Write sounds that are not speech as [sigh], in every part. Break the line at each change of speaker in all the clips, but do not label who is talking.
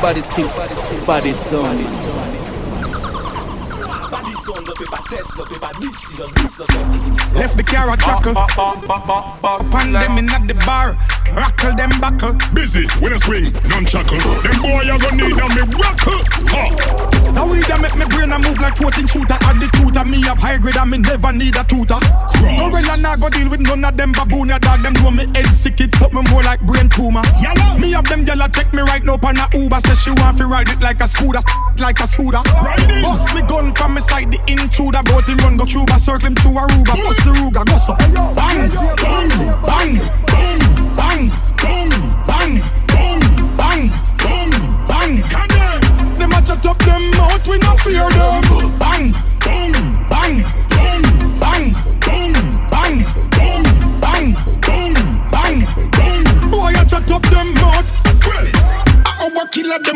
Body still, body zone.
Left the car a chuckle. Pan them in at the bar. Rockle them buckle.
Busy when I swing, none chuckle. Them boy you gonna need a me rockle.
Huh. Now we that make me brain a move like 14 shooter. Add the tutor, me have high grade and me never need a tutor. No when I not go deal with none of them baboon ya dog. Them know me head sick, it something more like brain tumor.
Yellow.
Me have them gyal check me right now on a Uber. Say she want to ride it like a scooter, [laughs] like a scooter. Bust me gun from me side, the intruder. Bout him run go Cuba, circle him through Aruba. Bust the Ruga, go so. Bang, bang, bang, bang, bang, bang, bang, bang, bang, bang, bang. Them a chat up them mouth, we no fear them. Bang, bang, bang,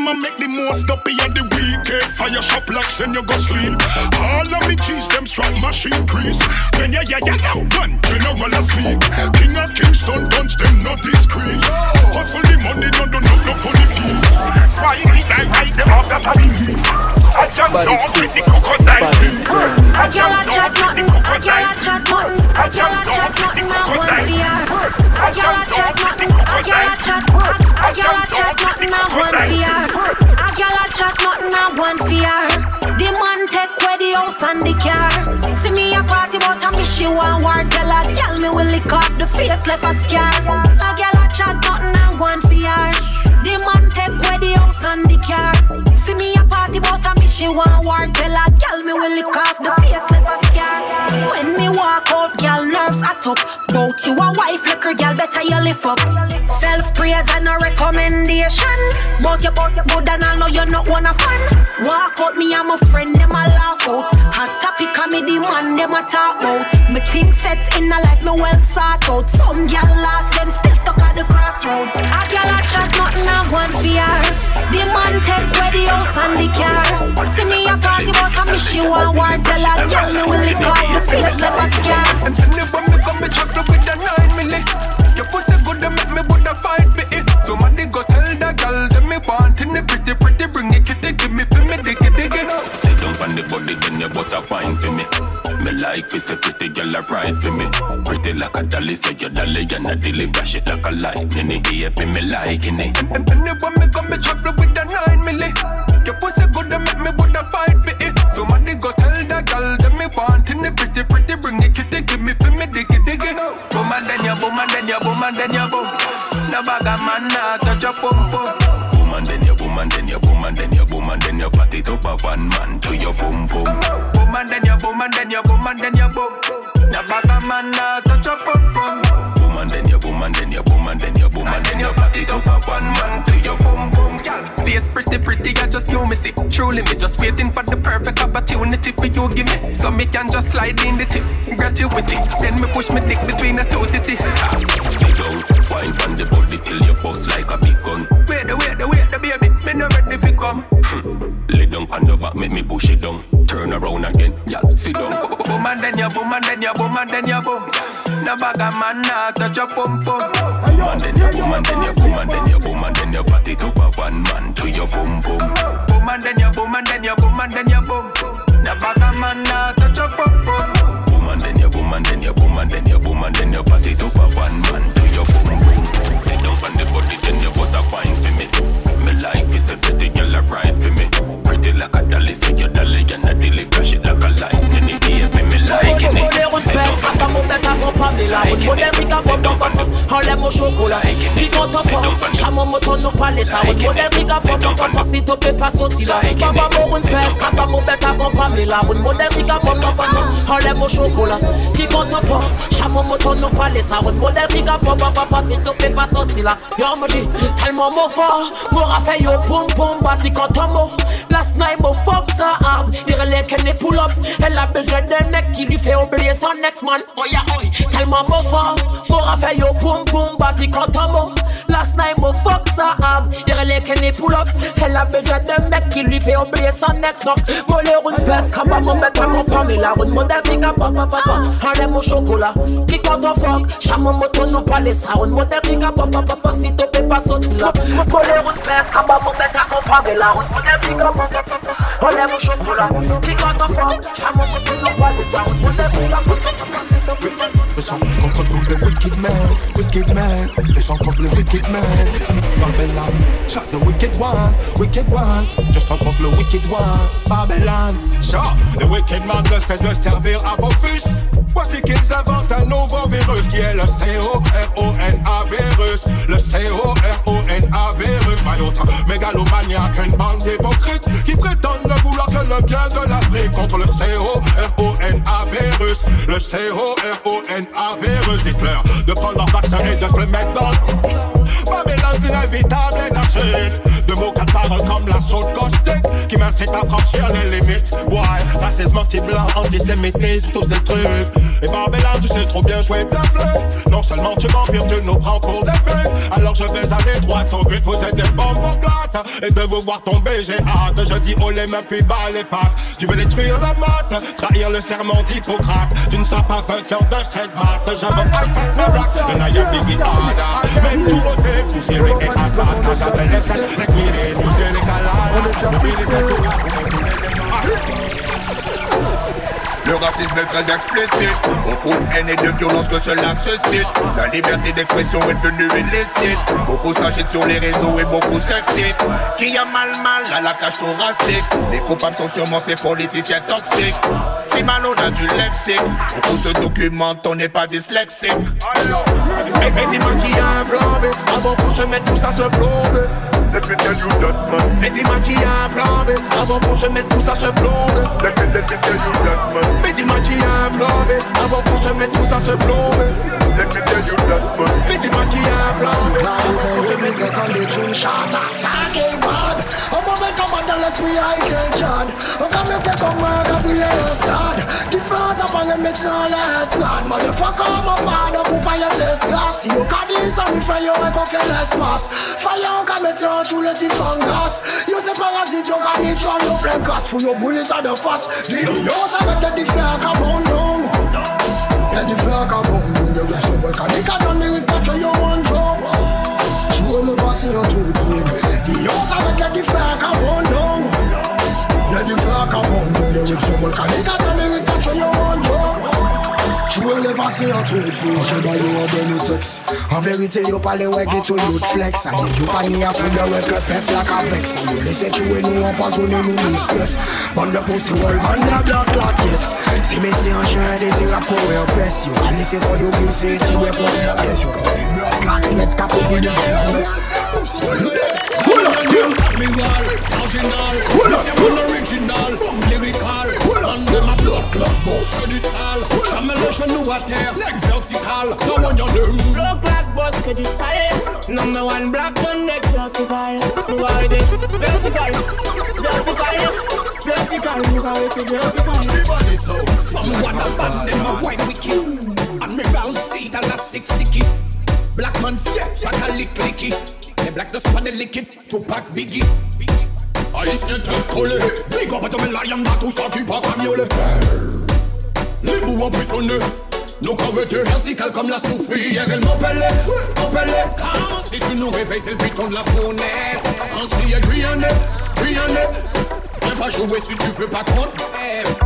them
a make the most up of the weekend. Fire shop locks and you go sleep. All of me cheese them strike machine crease. Then yeah yeah yeah yeah gun general a speak. King of Kingston dunch them not discreet. Hustle the money don't do not no funny fee. Why die right them off that I jump
down
with the crocodile.
I can't chat nothing. I can't chat nothing. I can't chat nothing. I want VR. I can't chat nothing. I can't chat. I can't chat nothing. I want VR. I can't chat nothing. I want VR. The man take where the house and the car. See me a party, but I miss you one word, Tell her, tell me will lick off the face, left a scar. I can't chat nothing. I want VR. The man take away the house and the car. See me a party but I miss you one war. Tell a girl me will lick off the face left a scar. When me walk out, girl nerves at up. Bout you a wife, her girl better you lift up. Self praise and a recommendation. But you good and I know you not one a fan. Walk out, me and my friend them a laugh out. Hot topic me the man them a talk about. Me think set in a life me well sort out. Some girl lost them still stuck at the crossroad. A girl a chat nothing a one fear. The man take away the house and the car. See me a party but I miss you a war. Tell a girl me will lick off the face left a scar.
And then when me come me chocolate with a nine milli Your pussy good to make me woulda fight for it Somebody go tell the girl that me want in the pretty pretty Bring it kitty give me for me diggy diggy on the body then you bust a wine for me. Me like fi a pretty girl a ride for me. Pretty like a dolly so you dolly and a dilly Flash it like a lightning. It yeah me liking it. And then you when me come me chocolate with a nine milli. Your pussy good to make me woulda fight for it. Somebody go tell the girl that me want in the pretty pretty Bring it kitty give me for me diggy diggy Boom and then you boom and then you boom and then you boom No bag a man nah touch your pum pum boom and then you boom and then you boom and then you pat it up a one man to your boom boom. Boom and then you boom and then you boom and then you boom. No bag a man nah touch your pum pum and then you boom and then you boom and then you boom and then you pat it up a one man to your boom boom. Face pretty pretty, I just you me see Truly me just waiting for the perfect opportunity for you give me. So me can just slide in the tip. Gratuity, then me push me dick between the two titty. Sit down, wine on the body till you bust like a big gun. Wait the wait the wait the baby, me no ready fi come hmm. Lay down on your back, make me push it down Turn around again, yeah, sit down Boom and then you boom and then you boom and then you boom No bag a man nah touch your pum pum Boom and then you boom and then you boom and then you boom and then you pat it up a one man to your boom boom Boom and then you boom and then you boom and then you boom No bag a man nah touch your pum pum Boom and then you boom and then you boom and then you boom and then you pat it up a one man to your boom boom Sit down on the body then you bust a wine for me. Me like this a pretty girl a ride for me. Pretty like a dolly so you dolly and a dilly Flash it like a lightning it give me me liking it Sit down on the Like it, sit down on the
Enlève mon chocolat Puis quand t'en prends Chamon mon ton nous parler ça On modèle riga fort Mon papa si t'en peux pas sortir là Baba mon une pèse Kaba mon bête à comprendre là On modèle riga fort Mon papa Enlève mon chocolat Puis quand t'en prends Chamon mon ton nous parler ça On modèle riga fort papa si t'en peux pas sortir là. Yo me dit Tellement mon fort Mon raffaire yo boum boum Bati quand t'en mot Last night mon fuck ça arme Il relève qu'elle n'est pull up. Elle a besoin d'un mec qui lui fait oublier son next man Oh yeah oh Tellement mon fort Mon raffaire yo boum boom body quand on mo Last night mo fuck ça hard. Il relève Kenny pull up. Elle a besoin d'un mec qui lui fait oublier son ex. Donc moi les routes baisse Quand maman met ta compagnie La route modèle up papa papa. Harlem au chocolat. Kick out of fuck? Chamon moto nous parler Ça route papa papa Si tu peux pas sortir là Moi les routes baisse Quand maman met ta compagnie La route modèle pick up papa papa Harlem au chocolat Kick out of fuck Chamon moto nous parler Ça route modèle pick up
chants contre le wicked man, wicked man. Les chants contre le wicked man. Babylon, shot the wicked one, wicked one. Chante contre le wicked one, Babylon.
Ça, le wicked man ne fait de servir à fils. Voici qu'ils inventent un nouveau virus qui est le C-O-R-O-N-A virus. Le C-O-R-O-N-A virus. Autre mégalomaniaque, une bande d'hypocrites qui prétendent ne vouloir que le bien de l'Afrique contre le C-O-R-O-N-A virus. Le C-O-R-O-N-A virus. Dites-leur de prendre leur vaccin et de se le mettre dans le Babylone, inévitable d'acide. De mots paroles comme la saute caustique qui m'incite à franchir les limites. Ouais, racisme anti-blanc, antisémitisme, tous ces trucs. Et Babylone, tu sais trop bien jouer la flûte. Non seulement tu m'empires, tu nous prends pour des putes. Alors je vais aller droit au but, vous êtes des bombes au Et de vous voir tomber, j'ai hâte. Je dis oh les mains puis bas les pattes. Tu veux détruire la mat, trahir le serment d'Hippocrate. Tu ne seras pas vainqueur de cette batte. J'avais Isaac Miracle, le naïf Biggie Ada. Même tout osé, poussière et Assad. J'appelle les sèches, les mirés, pousser les calades. Depuis les
Le racisme est très explicite. Beaucoup de haine et de violence que cela suscite. La liberté d'expression est devenue illicite. Beaucoup s'agitent sur les réseaux et beaucoup s'excitent. Qui a mal mal à la cage thoracique. Les coupables sont sûrement ces politiciens toxiques. Si mal on a du lexique. Beaucoup se documentent, on n'est pas dyslexique. Mais, mais dis-moi qui a un plan. Avant pour se mettre tout ça se plombe.
Let me tell you that man.
Mais dis-moi qui a un. Avant pour se mettre tout ça se plombe.
Let me, let me tell you that man.
Mais dis-moi qui a un. Avant pour se mettre tout ça se plombe.
Let me tell you that man.
Mais dis-moi qui a un plan B.
Cause we just on the tune shot Talking bad I'm a make a man that let me I can chant I'm gonna take a man that be less sad The front up on the metal less sad Motherfucker man up up on your test class You got this on the fire I go get less pass Fire come and touch you let it fungus You say parasite you got it on your flame cast For your bullets are the fast The yours are the different come on down. Yeah the come on down. The rest of volcanic I don't need touch you one Tu veux me passer un tout de Yo savet le di fèk abondon Le di fèk abondon De wip sou mol kanika tan de wik tacho yo anjok Chou e le vase an tou tou. Che ba yo an benu seks. An verite yo pale wek eto yo flex. Anye yo pa ni a foude wek e pep lak aveks Anye lese chou e nou an pa zone nou nou stres Bande posi wol, bande blok lak yes Se mesi an jen desi rap kowe apes Yo an lese koyo glise ti we pose Ales yo kowe blok lak net kapozi de an wes Oso lè
Pull up, girl. Me wall, original. Pull up, pull original. Lyrical. On them a blood clot boss. Que du sale. Jamais le genou à terre. Neck vertical. No one you learn.
Blood black boss que du sale Number one black man neck vertical You are the vertical Vertical Vertical You are the vertical
Funny so. Someone a band them a wine wicked. And me round teeth and a sick sicky. Black man set, like a lick licky. Les blacks de span des liquides, Tupac Biggie. Haïtien te collé, big up à ton lion, tout ça tu pas camioler. Les bouts emprisonnés, nos corvées verticales comme la soufrière, elle m'appelait. Car si tu nous réveilles, c'est le piton de la fournaise. Ainsi est Guyane, Guyane. Viens pas jouer si tu veux pas compte.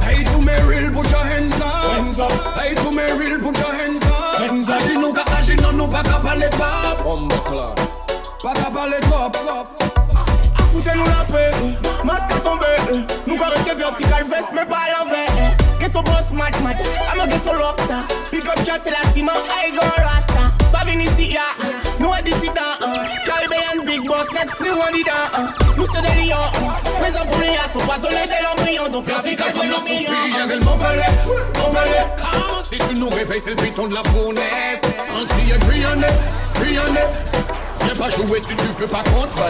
Hey to me real, put your hands up. Hands up. Hey to me real, put your hands up. Hands up. Agis nous, agis non, nous pas qu'à parler top. Bombe clap. Pas qu'à parler top.
Foutez-nous la paix Masque à tomber Nous quand rester vertical veste mais pas à l'envers Get au boss mad mad I'm a get au rockstar Big up just la ciment I go rasta. Pas venir ici ya Nous a dissident Caribbean big boss Net free one dida Nous c'est des lions Présent pour les assos Poisonné tel embryon Donc vertical comme nos millions
Sophie, elle m'emballait, m'emballait. Car si tu nous réveilles, c'est le piton de la fournaise. Ainsi est Guyane, Guyane. Viens pas jouer si tu veux pas contre.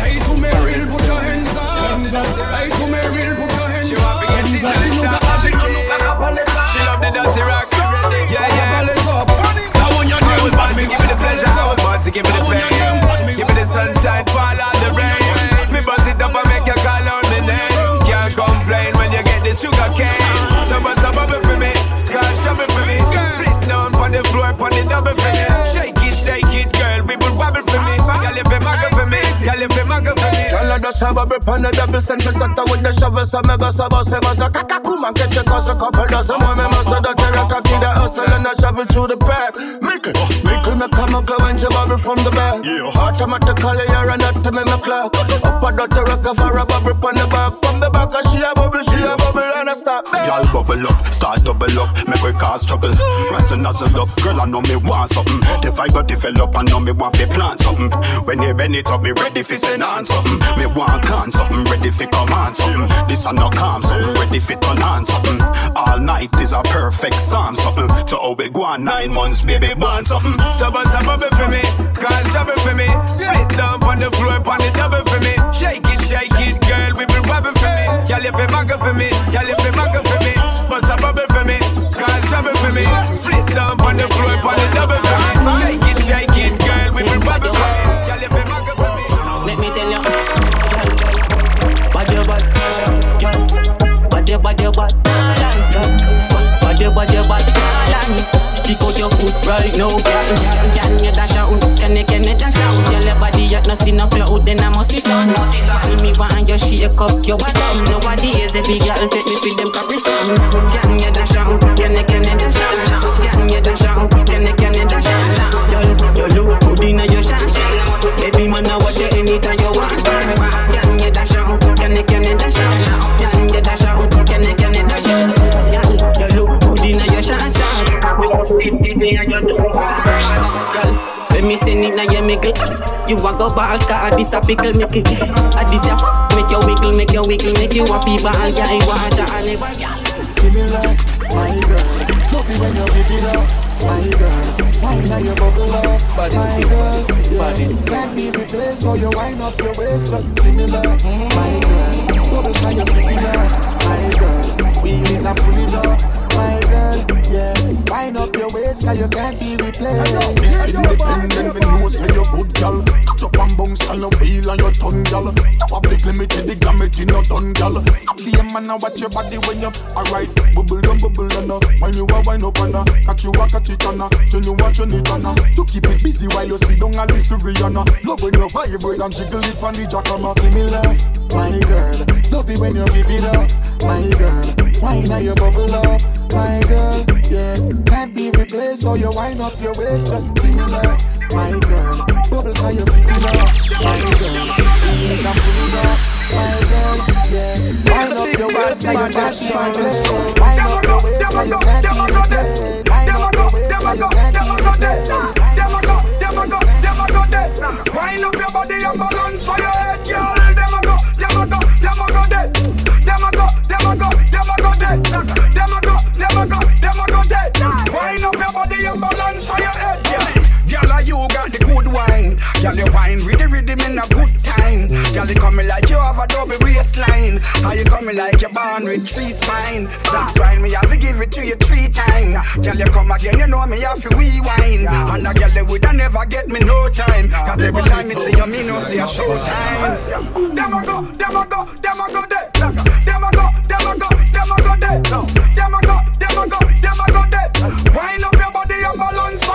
Hey to mes real, put your hands up. Hey to mes real, put your hands up. She know that I know that I ball it up.
She love the dirty rock, she ready. Yeah, yeah.
Ball it up.
I
want
your name, but give me the pleasure. I want body, give me the pain. Give me the sunshine, fall out the rain. Me bust it up and make you call out my name. Can't complain when you get the sugar cane. Summer, summer, for me. Cause trouble for me. Split down on the floor, on the double for me. Shake it, shake it girl, wibble wobble for me. Girl, if you muggle for me, girl, if you muggle for me.
Girl, I just have a grip on the double send me set with the shovel, so me go so boss, say boss, kaka kuma, get your cause a couple dozen more, me must have done the rock, I keep the hustle and I shovel through the back. Make it, uh-huh. make it, me come and go and you bubble from the back. Automatically, you're an to me, my clock. Up a dot, rock, for a bubble on the back. From the back, she a bubble, she a bubble, and I stop.
Y'all bubble up, start double up, make we cause struggles. Rise and nuzzle up, girl, I know me want something. The vibe go develop, I know me want to plant something. When you bend it up, me ready for send on something. Me want can something, ready come on something. This a no calm something, ready for turn on something. All night is a perfect storm something. So how we go on nine months, baby, born something.
Sub a bubble for me, cause trouble for me. Split down on the floor, on the double for me. Shake it, shake it, girl, we will wobble for me. Girl, you muggle for me,
your foot right now, girl. Can you dash out? Can you can you dash out? Girl, your body yet no see no cloud, then I must see sun. Tell me why you shake up your bottom. Nowadays every girl take me for them capri sun. Can you dash out? Girl, when me send it now you make it You a go ball car this a pickle make it. A this a f- make you wiggle make you wiggle make you happy ball yeah I water and never.
Give me love, my girl. Love it when you give it up, my girl. Wine and you bubble up, my girl. Yeah, can't be replaced So you wind up your waist Just give me love, my girl. Bubble can you pick it up, my girl. Wheel it and pull it up, my girl Yeah, wind up your waist Cause you can't be replaced.
Miss independent, me know say you good gal Catch up and bounce and no wheel on your tongue You public limited, the gamut in your done gal Be a man and watch your body when you alright. Bubble and bubble and uh. When you a wind up and uh Catch you a catch it and uh Tell you what you need and uh You keep it busy while you sit down and listen Rihanna. Love when you vibrate and jiggle it on the jackhammer
Give me love, my girl. Love it when you give it up, my girl. Wine and you bubble up, my girl Yeah, can't be replaced So you wind up your waist Just give me love, my girl Bubble can you pick it up, my girl it and pull it up, my girl Yeah, wind up your waist Cause you can't be replaced Wind up your waist Cause you can't be replaced Wind up your waist Cause you can't be replaced
Wind up your body and balance for your head, girl Them a go, them a go, dead Them a go, them a go, them a go dead Them a go, them a go, them a go dead Wind up your body and balance for your head, Girl, you got the good wine. Girl, you wine with the rhythm in a good time. Girl, you coming like you have a double waistline. How you coming like you're born with three spine. That's why me have to give it to you three times. Girl, you come again, you know me have to rewind. And a girl, they woulda never get me no time. Cause every time me see you, me know see a show time. A go, a go, a go there. A go, a go, a go there. A go, a go, a go there. Wind up your body and balance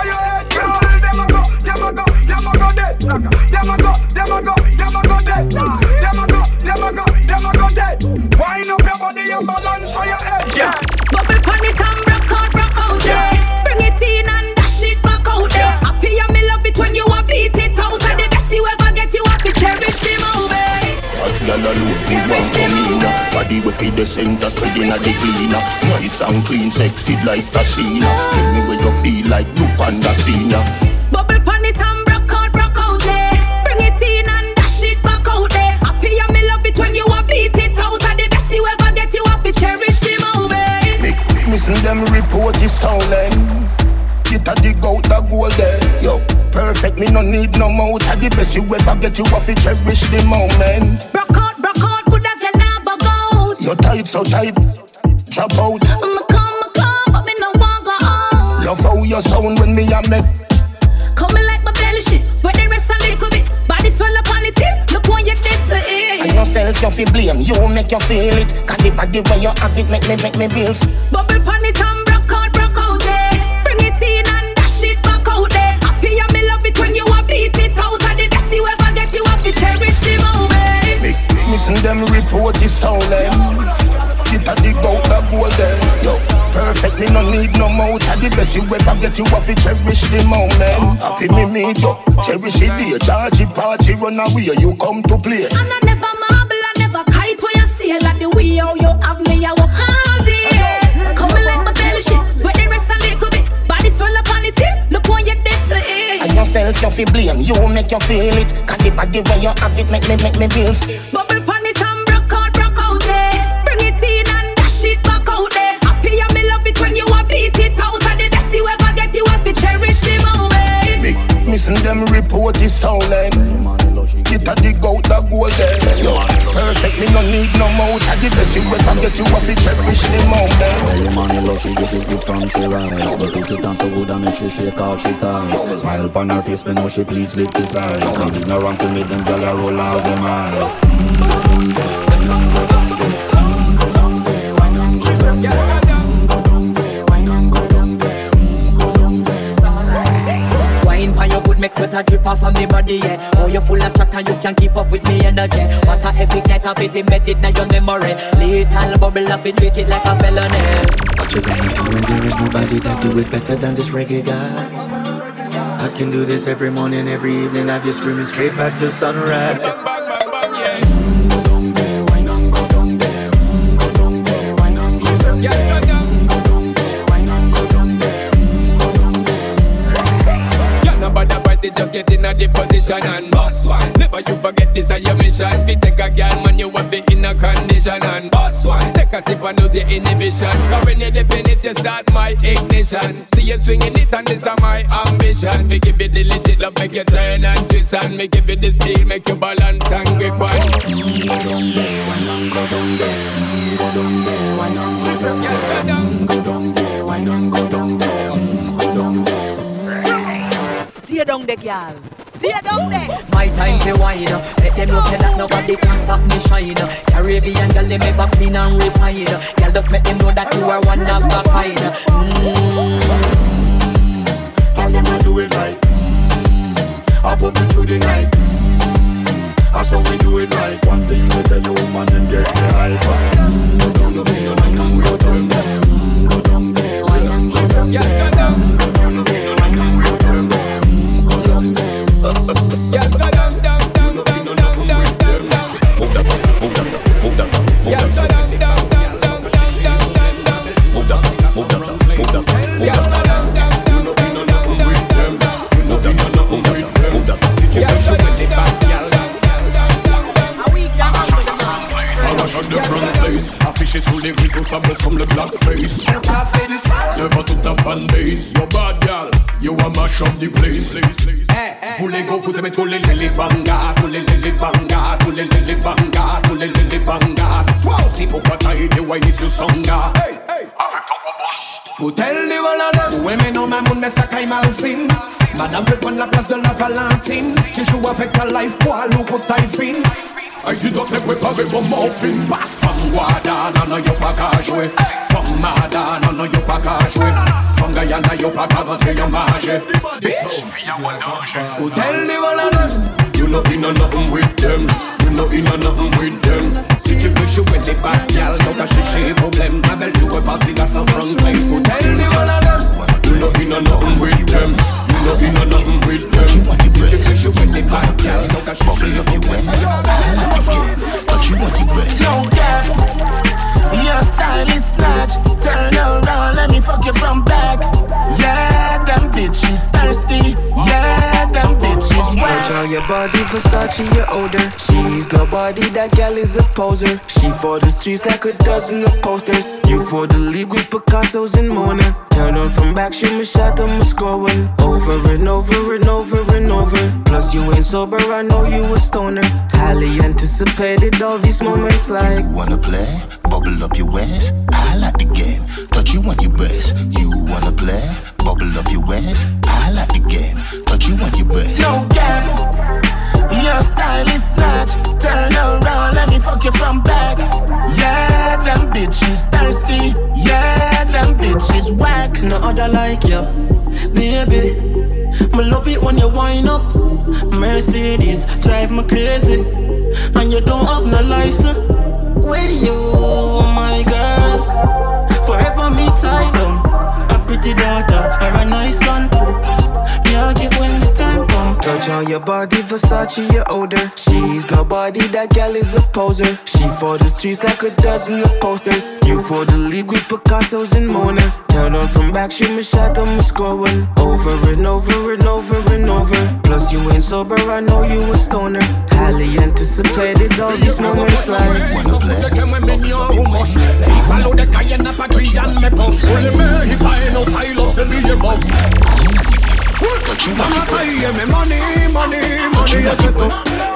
dead. Them a go, them a go, them a go dead. Them a go, them a go, them a go dead. Wind up your body and balance for your head.
Bubble pon it and rock out, rock out, yeah. Bring it in and dash it back out, yeah. Happy and me love it when you a beat it out. And the best you ever get, you have cherish the moment.
Gyal a look good one come in Body we feed the center spread inna the cleaner Nice and clean, sexy like Tashina Tell me where you feel like you panda senior
Bubble
Missing them report is stolen eh? Get a dig out the gold there Yo, perfect me no need no more. At the best you ever get you have to cherish the moment.
Rock out, rock out, good as you never go.
You tight so tight Drop out.
I'ma come, I'ma come, but me no want go on.
Love how you sound when me a make.
Coming like my belly shit, where the rest a little bit. Body swell up on the tip, look what you did to
and yourself you fi blame, you make you feel it. Can the body where you have it make me make me bills.
Bubble pon it and broke out, broke out there. Bring it in and dash it back out there. Happy and me love it when you a beat it out. And the best you ever get, you have to cherish the moment.
Missing them report is stolen. It a dig out the goal them. Yo, perfect, me no need no more. The best you ever get, you have to cherish the moment. Happy me meet you, cherish it, dear. Charge it, party, run away. You come to play.
And I never you like the way how you have me, I walk hard yeah. Coming like my belly shit, where the rest a little bit. Body swell up on the tip, look what you did to it.
And yourself, you feel blame, you make you feel it. Can the body where you have it, make me, make me feel.
Bubble pon it and broke out, broke out there. Bring it in and dash it back out there. Happy and me love it when you a beat it out. And the best you ever get, you have to cherish the moment.
Missing them report is stolen. Eh? Get a dig out the gold there. Perfect, me no need no mouth. And the best you ever get, you have to cherish the moment.
Tell your money love, she get it good from she rise But if it so good, I make she shake out she ties Smile upon her face, me know she pleased with eyes Come ignorant to me, them gyal roll out them eyes Mm,
sweat a drip off of me body, yeah. Oh, you full of chat and you can keep up with me energy. What a epic night of it embedded in your memory. Little bubble up, it treat it like a felony.
What you gonna do when there is nobody that do it better than this reggae guy? I can do this every morning, every evening, have you screaming straight back to sunrise.
Just get in a the position and boss one. Never you forget this is your mission. Fi take a girl, man, you want be in a condition and boss one. Take a sip and lose your inhibition. Cause when you dip in it, you start my ignition. See you swinging it and this is my ambition. Me give you the legit love, make you turn and twist and me give you the steel, make you balance and grip on.
Go down there, wine on, go down there. Go down there, wine on, go down there. Go down there, wine on, go down there.
Stay down there, girl. Stay down there. My time to wine. Let them know say that nobody can stop me shine. Caribbean girl, they make back clean and refine. Girl, just make them know that you are one of a kind. Mm.
Tell them I do it right. Mm. I put me through the night. Mm. That's how we do it right. One thing we tell you, woman, and get the hype. Mm. Go down there, wine and go down there. Mm. Go down there, wine and go down there.
Affiché sous les réseaux, ça bosse comme le blackface Devant toute ta fanbase Yo bad gal, yo a mash up the place. Vous les go, vous aimez trop les les les banga Tous les les les banga, tous les les les banga. Tous les les les banga Toi aussi pour batailler des whiny sur sanga. Hey, hey, avec ton gros boss
Bouteille de volade Ouais mais non ma moun mais ça caille mal fin Madame veut prendre la place de la Valentine Tu joues avec ta life poil ou pour taille fine
Ay, tu dois te préparer pour morphine
Passe femme Guada, non non yo pas qu'à jouer Femme Mada, non yo pas qu'à jouer Femme Guyana yo pas qu'à rentrer en marge Bitch. Bouteille de volade
You know in a nothing with them. You know in a nothing with them.
Si tu veux jouer des bad gal, donc à chercher problème Ma belle tu repartis là sans front place. Bouteille de volade
You know in a nothing with them You know in a nothing with them
Si tu veux jouer des bad gal, donc à chercher problème
Yo, girl, your style is snatch. Turn around, let me fuck you from back. Yeah, them bitches thirsty. Yeah, them bitches wet.
Watch on your body, Versace, you're older. She's nobody, that gal is a poser. She for the streets like a dozen of posters. You for the league with Picasso's and Mona. Turn on from back, shoot me shot, I'm a score. Over and over and over and over. Plus, you ain't sober, I know you a stoner. Highly anticipated all these moments like.
You Wanna play? Bubble up your ass. I like the game. Touch you on your breast. You wanna play? Bubble up your ass. I like the game. Touch you on your breast.
Yo, girl, your style is snatch. Turn around, let me fuck you from back. Yeah, them bitches thirsty. Yeah, them bitches whack.
No other like you, baby. Me love it when you wind up. Mercedes drive me crazy, and you don't have no license. with you, oh my girl. Forever me tied down. Pretty daughter or a nice son. Touch on your body, Versace, your odor. She's nobody, that gal is a poser. She for the streets like a dozen of posters. You for the league with Picasso's and Mona. Turn on from back, shoot me shot, I'm one. Over and over and over and over. Plus, you ain't sober, I know you a stoner. Highly anticipated, all these moments like.
De calle na patrulla me. Money, money, money, es esto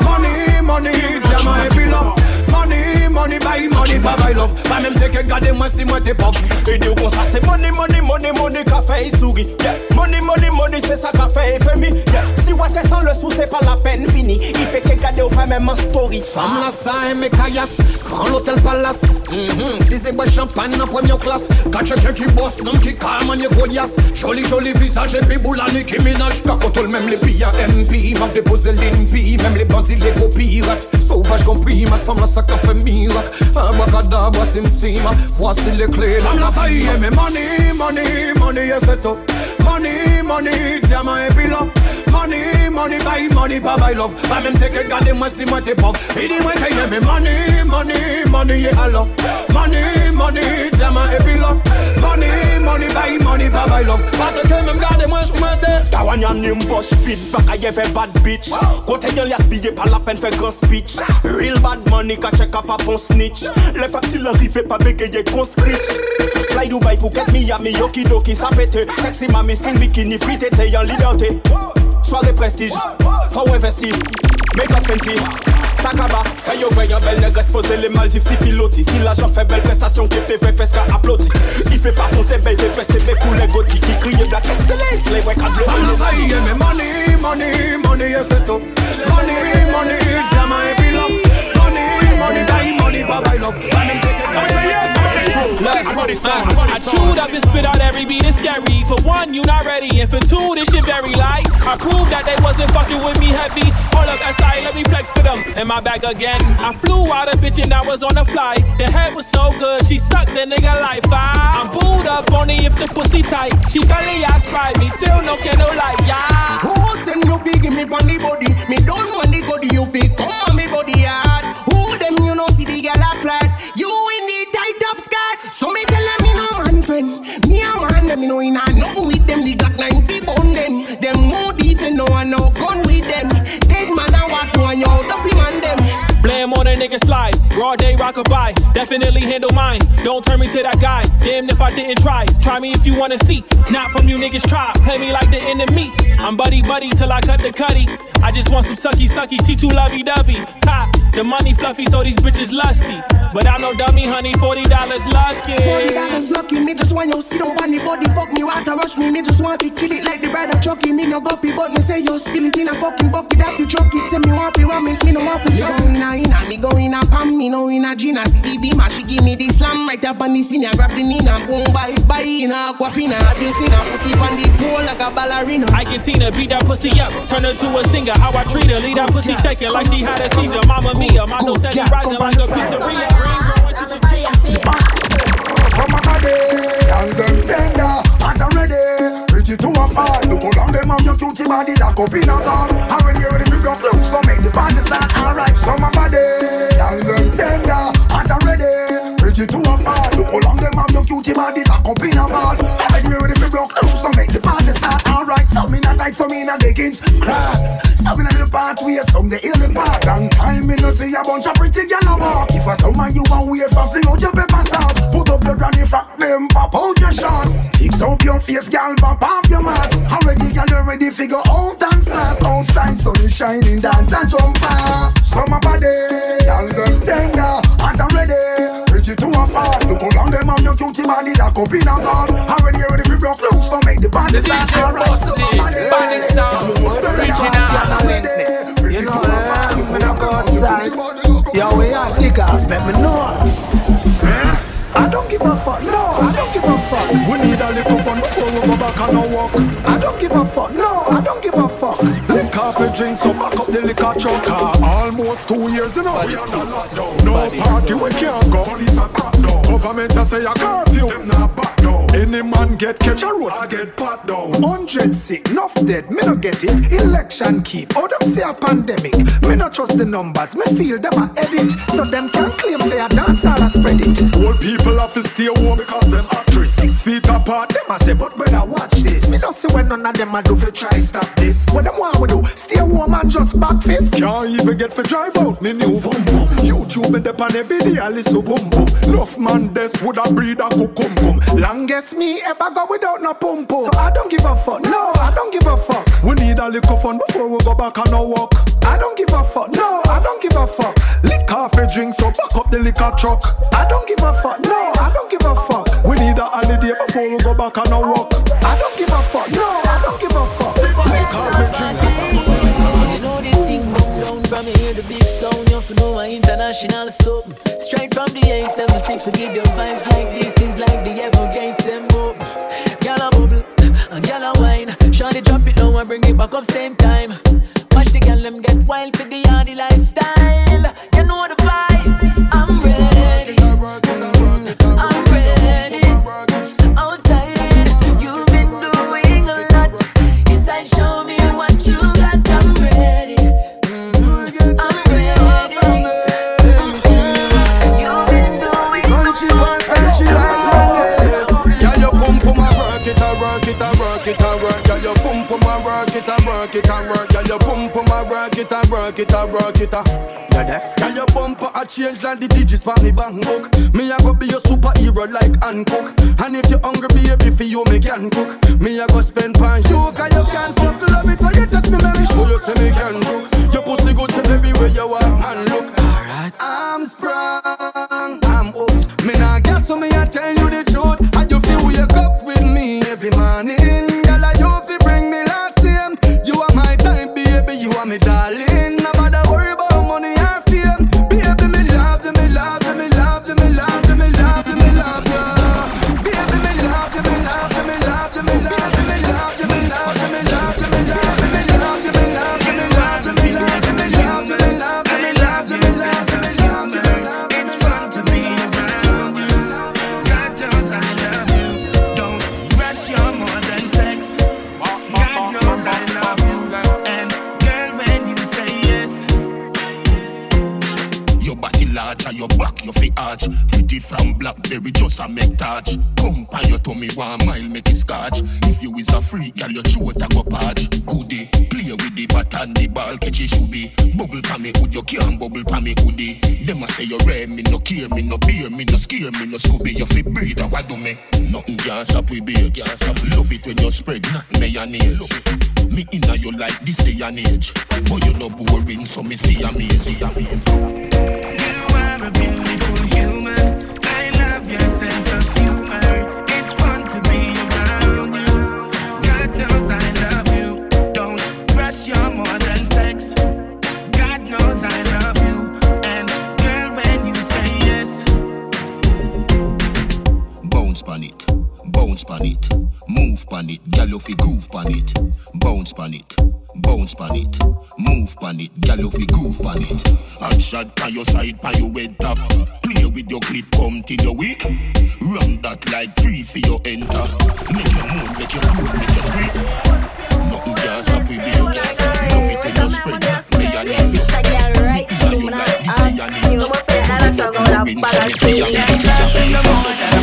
Money, money, llama el pilo Money, money, buy money, buy love. Pa même te ke gade mwen si mwen te pop E di ou kon sa se money, money, money, money ka fe yi sougi yeah. Money, money, money, se sa ka fe yi femi yeah. Si wate san le sou se pa la pen fini. I pe ke gade ou pa même an story. Fam la sa e me kayas Grand l'hotel palace. Mm-hmm. Si se bois champagne nan premier classe. Ka cheke ki boss nan ki ka manye Goliath Joli joli visage et puis boula ni ki minaj Ka kontrol même les billes MP M'a déposé l'impi Même les bandits les gros pirates. Sauvage compris Mat fam la sa ka fe miracle Abracadabra sim sima. Voici les clés Fam la sa y me money, money, money yes set up. Money, money, diamant et puis love Money, money, buy money, pa buy love. Pa même te ke gade mwen si mwen te pop I di mwen te ye me money, money, money ye alo Money, money, diamant et puis love Money, money, buy money, buy love. Pa te ke même gade mwen si mwen te. Tawan yan nim posh fit, baka ye fe bad bitch. Kote yon lias biye pa la pen fe grand speech. Real bad money ka check up apon snitch. Le factures arrive pa beke ye kon scritch Fly Dubai, Phuket, Miami, Yokidoki, ça pète Sexy mami, string bikini, free tété, en liberté Soirée prestige, faut investir Make up fancy, Sakaba, fais yo piloti Si crie Black Excellence, money, money, money, c'est tout Money, money, diamant et puis love Money, money, buy money, bye love
Look, I chewed up and spit out every beat, it's scary. For one, you not ready, and for two, this shit very light. I proved that they wasn't fucking with me heavy. Hold up, that side, let me flex for them. Am my back again? I flew out a bitch and I was on the fly. The head was so good, she sucked the nigga life. I, I'm booed up only if the pussy tight. She belly ass fight me till no can no light, yeah.
Who send you fi give me on the body? Me don't want the body, you fi come So me tell them me no man friend. Me a man them me know in a nothing with them. They got 90 bone them. Them more deep and no one no gun with them. Dead man a walk to and you dopey man them.
Blame on a nigga slide. Broad day rockabye. Definitely handle mine. Don't turn me to that guy. Damn if I didn't try. Try me if you wanna see. Not from you niggas try. Play me like the enemy. I'm buddy buddy till I cut the cutty. I just want some sucky sucky. She too lovey dovey. Ha. The money fluffy so these bitches lusty. But I'm no dummy, honey. Forty dollars lucky.
Forty dollars lucky, me just want you sit on funny body, fuck me, want to rush me, me just want to kill it like the brother Chucky, me no guppy, but me say you spill it in a fucking bucket that you chuck it, say me want to ram it, me no want to stop. Me go in a in a, me go in a pam, me no in a Gina, CDB, ma she give me the slam right up on the scene, I grab the Nina, boom, buy, buy in a aquafina, have you seen her, put it on the pole like a ballerina.
I can Tina beat that pussy up, turn her to a singer. How I treat her, leave that pussy shaking like she had a seizure. Mama Mia, my nose steady rising like a pizzeria.
From my body, and them tender, hot and ready. Pretty to a fall. Look how long them have your cutie body lock up in a ball. Already ready for your clothes, so make the party start. Alright, my body, and them tender, hot and ready. Pretty to a fall. Look how long them have your cutie body lock up in a ball. Already ready for your clothes, so the. Alright, so me not tight, so me not leggings cross. Stopping at the part where some they ill the part. Long time me no see a bunch of pretty gyal a walk. If a summer you want wait for fling out your pepper sauce. Put up your granny frock, them pop out your shorts. Fix up your face, gyal, pop off your mask. Already gyal ready figure out and flash. Outside sun is shining, dance and jump off. Summer body, gyal them tender, and I'm ready. Pretty to a fall. Look how long them have your cutie body lock up in a ball. Already ready for broke loose, so make the party start. Alright, summer body.
Body sound, original. You know, uh, when I go outside, yo, we are dig off, let me know. I don't give a fuck, no, I don't give a fuck.
We need a little fun before we go back on our walk.
I don't give a fuck, no, I don't give a fuck.
Liquor
coffee drink, so back up the liquor truck. Almost two years, you know, we under lockdown. No party, we can't go. Police are crack down. Government a say a curfew, them not back down. Any man get catch a road, I get pat down. Hundred sick, enough dead, me no get it. Election keep, oh them say a pandemic. Me no trust the numbers, me feel them a edit. So them can claim say a dance all a spread it. Old people have to stay home because them actress. Six feet apart, them a say, but. Me no see when none of them a do fi try stop this. What them want we do? Stay home and just back fist. Can't even get for drive out me new boom boom. YouTube and dep on every day I listen boom boom. Enough man this would a breed a cucum cum. Longest me ever go without no pum pum. So I don't give a fuck. No, I don't give a fuck. We need a little fun before we go back on our walk. I don't give a fuck. No, I don't give a fuck. Lick coffee drink so back up the liquor truck. I don't give a fuck. No, I don't give a fuck. We need a holiday before we go back on our walk. I don't give a fuck. No, I don't give a fuck. So back up
You know the thing come down from here, the big sound. Know I international something. Straight from the 876, we give you vibes like this is like the Everglades, them up. A bubble, and a wine. Shawty drop it low and bring it back up same time. Watch the gyal them get wild for the yardy lifestyle. You know the vibe. I'm ready. I'm ready. Outside, you've been doing a lot. Inside, show me
it, a work it, a work. Girl, your pum pum a work it, a work it, a work it, ah. a. You deaf? Girl, your bumper a change like the digits for me bank book. Me a go be your superhero like Hancock. And if you hungry, baby, for you me can cook. Me a go spend pan you, cause you can fuck love it when you touch me, let me show you say me can do. Your pussy good to everywhere you walk and look. Alright, I'm sprung, I'm hooked. Me nah guess so me a tell you the truth.
Your back your fi arch. Pretty from Blackberry just a make touch. Come on your tummy one mile make it scotch. If you is a freak, girl your throat a go patch. Goodie, play with the bat and the ball catch it should be. Bubble pa me hood, you can't bubble pa me hoodie. Them a say you rare, me no care, me no beer, me no scare, me no scooby. You fi breathe, what do me? Nothing can stop we beer. Love it when you spread, not mayonnaise. Me inna you like this day and age, but you no boring, so me see amaze. Bounce pan it, move pan it, gyal you fi groove pan it. Bounce pan it, bounce pan it, move pan it, gyal you fi groove pan it. Hot shot pan your side, pan your head top. Play with your clip, come till your weak. Run that like free for your enter. Make your move, make your cool, make your scream. Nothing can stop we beat. Love it when you spread that mayonnaise. Inna you like this day and age. You not boring,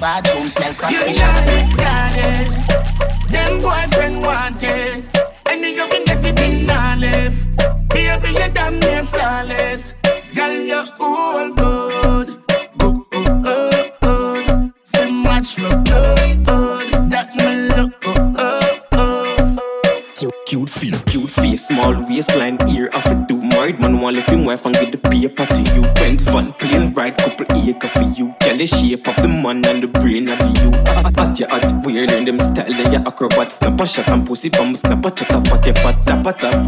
bad boom smell suspicious.
A chat off at your fat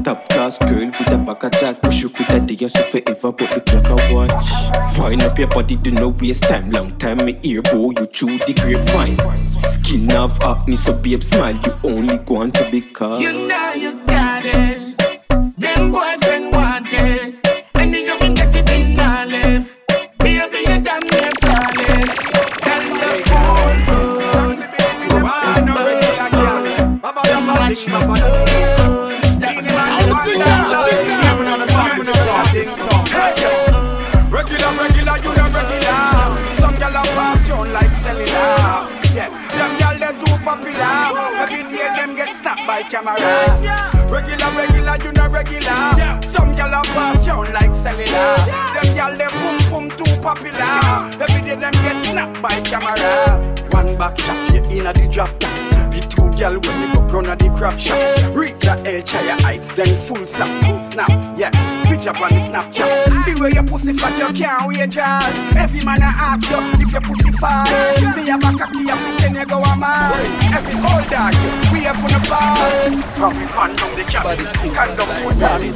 tap class girl with a back a jack. Push you with a day so forever, but the clock a watch. Wind up your body, do no waste time. Long time me ear bow you through the grapevine. Skin of acne, so babe smile. You only go on to be called.
You know you got it. Them boyfriend
magic,
my
Baba. Regular, regular, you not regular. Some gyal a passion like cellular. Yeah, them gyal they too popular. Every day them get snapped by camera. Regular, regular, you not regular. Some gyal a passion like cellular. Them gyal they boom boom too popular. Every day them get snapped by camera. One back shot, you inna the drop top. The gyal when me go round a the crap shop. Reach a El Chaya heights, then full stop, snap, yeah. Pitch up on the Snapchat. The way your pussy fat, you can't wear jazz. Every man a ask you if your pussy fat. Me have a cocky, a fi send you go a Mars. Every old dog, we up on the bars. From me fan down the cabin, kind of food body.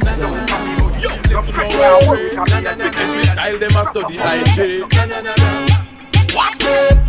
Yo, your friend now work, come
It's me style, them a study IG. What?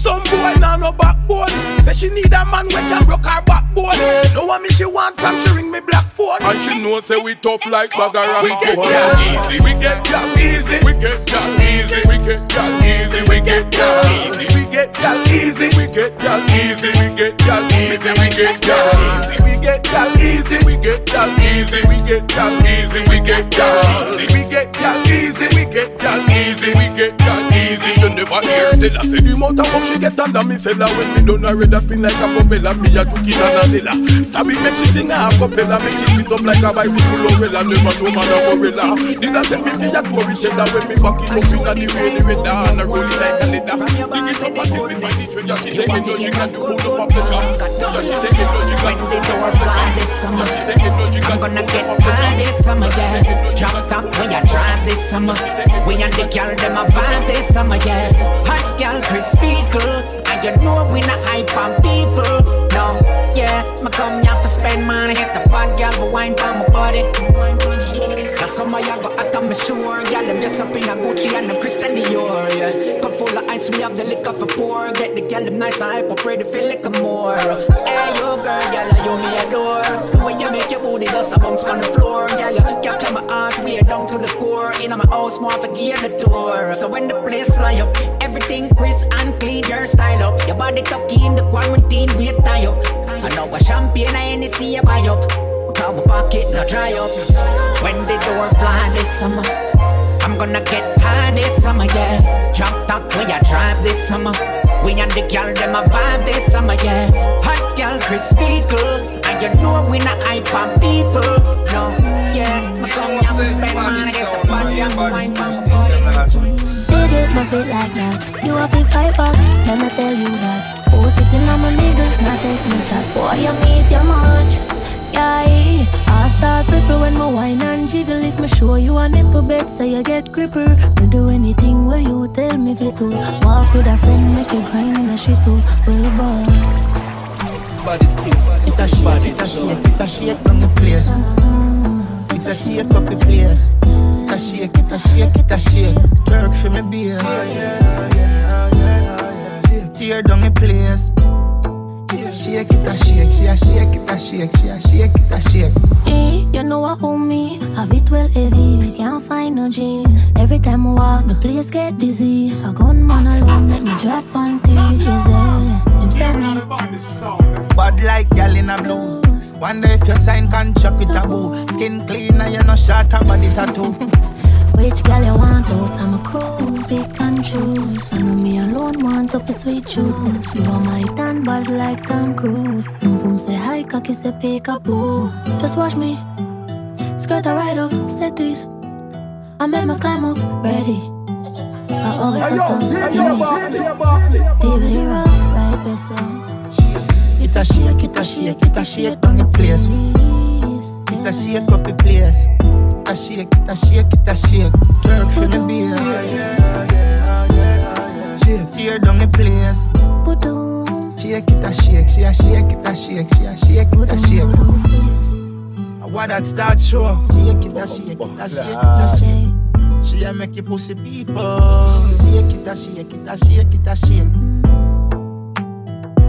Some boy now no backbone. Say she need a man when can rock her backbone. Know what me she want from she ring me black phone. And she know say we tough like bagara. We get girl easy, we get girl easy, we get girl easy, we get girl easy, we get girl easy, we get girl easy, we get girl easy, we get girl easy, we get girl easy, we get girl easy, we get girl easy, we get girl easy, we get girl easy, we get girl easy, we get girl easy, we get girl easy. You never hear still I say the amount of fuck she get under me cellar when me done a red up in like a propeller. Me a juking and a dilla. Stab it make she sing a cappella, make she spit up like a bicycle umbrella. Never know man a gorilla. Did I take me for a tory teller when me back it up in a the rain the weather and a rolling like a leather. Dig it up until me find the treasure. She taking no jig and do hold up a pleasure. Just she taking no jig and do hold up a pleasure. Just she taking no jig and do hold up a
High this summer, yeah. Drop top when you drive this summer. We and the girl them a vibe this summer, yeah. Hot girl, crispy cool, and you know we not hype on people. No, yeah. Me come here for spend money, get the bad girl for wine for my body. Cause some of y'all go out on me sure, yeah. Them just up in a Gucci and them Christian Dior, yeah. Full of ice, we have the liquor for pour. Get the girl them nice and hype, up ready feel like a more. Hey, yo, girl, girl, you me adore. The way you make your booty dust a bounce on the floor, girl. You capture my heart, way down to the core. In my house, more for gear the door. So when the place fly up, everything crisp and clean, your style up. Your body tucky in the quarantine, we tie up. I know a champagne, I ain't see you buy up. My pocket no dry up. When the door fly this summer. I'm gonna get high this summer, yeah. Drop top when you drive this summer. We and the girl, them a vibe this summer, yeah. Hot girl, crispy cool. And you know we not hype on people. No, yeah. I come here to spend money, get the body and wine from
Did it, my feet like that. You have to fight back, let me tell you that. Oh, sitting on my middle, not take me chat. Boy, you need your much. Yeah, I start ripple when my wine and jiggle. If me show you a nipple bed, so you get gripper. Me do anything where you tell me to. Walk with a friend, make you grind in a shit too. Well, boy.
Body still,
It a shake, it a shake, it a shake on the place. It a shake up the place. It a shake, it a shake, it a shake. Twerk for me beer. Oh, oh, oh, Tear down the place. It a shake, it a shake, she a shake, it a shake, she a shake, it a shake.
Hey, you know what hold me? Have it well heavy, can't find no jeans. Every time I walk, the place get dizzy. A gunman alone make me drop on tears. Yeah, them say me.
Bad like gal in a blue. Wonder if you sign contract with a boo. Skin clean and you no short a body tattoo. [laughs]
Which girl you want out? I'm a crew, pick and choose. I know me alone want up a sweet juice. You are my tan bad like Tom Cruise. I'm boom say hi, cocky say peekaboo. Just watch me. Skirt a ride off, set it. I make my climb up, ready. I always
Hey,
set
yo,
off,
DJ
Jimmy.
Bosley, Bosley.
David, he rough, right, best
It a shake, it a shake, it a shake on the place. It a shake up the place. A shake, it a shake, it a shake. Twerk for me beer. Tear down the place. Shake it a shake, she a shake it a shake, she a shake it a shake. What that start show? Shake it a shake it a shake it a shake. She a make you pussy people. Shake it a shake it a shake it a shake.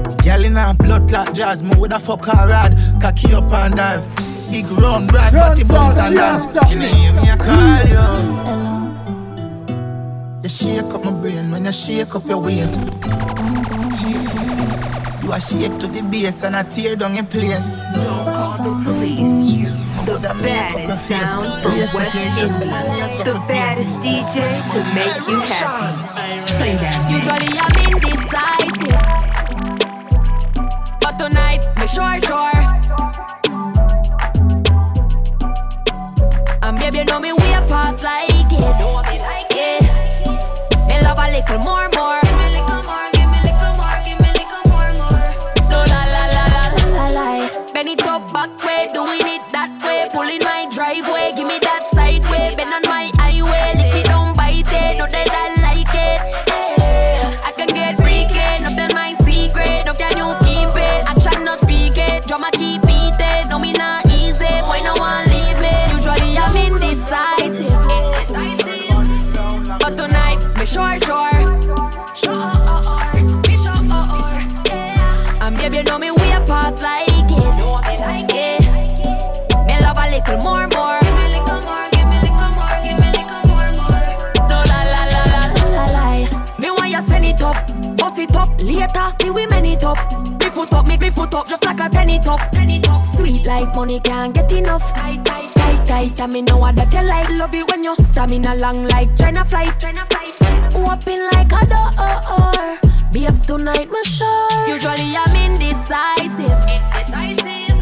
The Girl in her blood clot jazz, me woulda fuck her rad, cocky up and down. Big round brad, body bounce and dance. You know hear me a call you. You shake up my brain when you shake up your waist. You are shake to the base and I tear down your place.
Don't call the police. The baddest sound from West
okay, yes, yes,
Indies. The baddest DJ to make you happy. Play that.
Usually I'm more, like a tenny top. Tenny top, sweet like money can't get enough. Tight, tight, tight, tight. And me know that you like. Love it when you stamina long like China flight. China flight. Open like a door. Babes tonight, me sure. Usually I'm indecisive. Indecisive.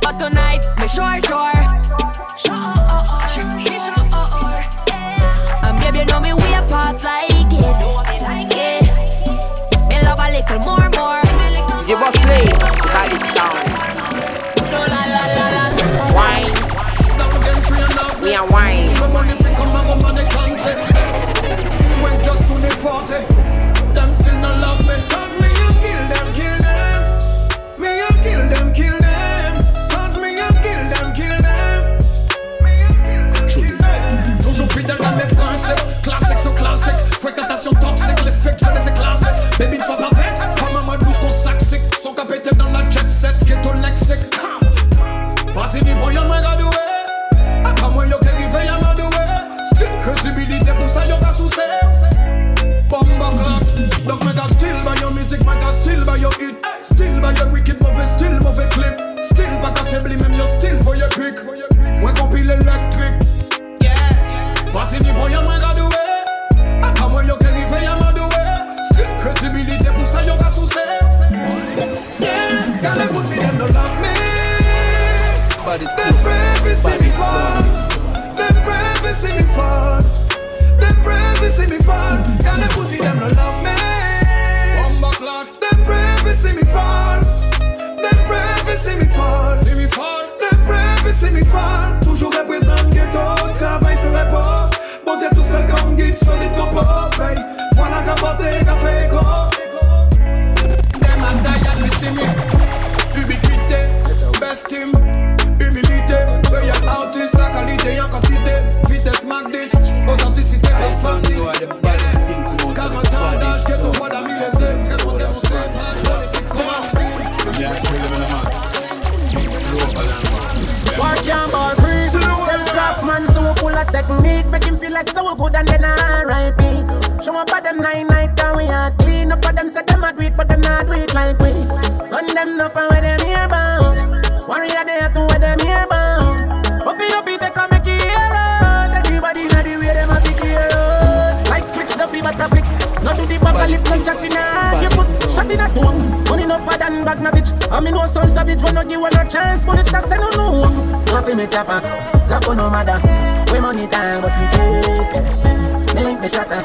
But tonight, me sure, sure. Me sure. sure. And baby, you know me way past like it. Know me like it. Me love a little more, more.
DJ Bosley, got Wine. We are wine.
My money fi fall. Them brave, you see me fall. Got them pussy, them love me. Them brave, you see me fall. Them brave, you see me fall. See me fall. Them brave, you see me fall. Toujours représente ghetto Travail sur rapport Bon Dieu tout seul comme guide Solide comme pop hey. Voilà qu'a porté, qu'a fait écho Them a tired see me. Ubiquité Best team Humilité, real artiste, la qualité en quantité Vitesse Magdis, authenticité de factice 40 ans d'âge, que ton bois d'amis les aimes Très bon, très bon, c'est
Work your ball free. Tell Craftman so we pull a technique. Make him feel like so we good and then alright me. Show up at them nine night and we are clean up for them. Say them a do it, but them not do it like we. Gun them up and where them upper than Bagnovich. I mean, no son savage when I give one a chance. But just say no no. Nothing me chopper, so no matter. We money time, but see case. Yeah. Me me shatter,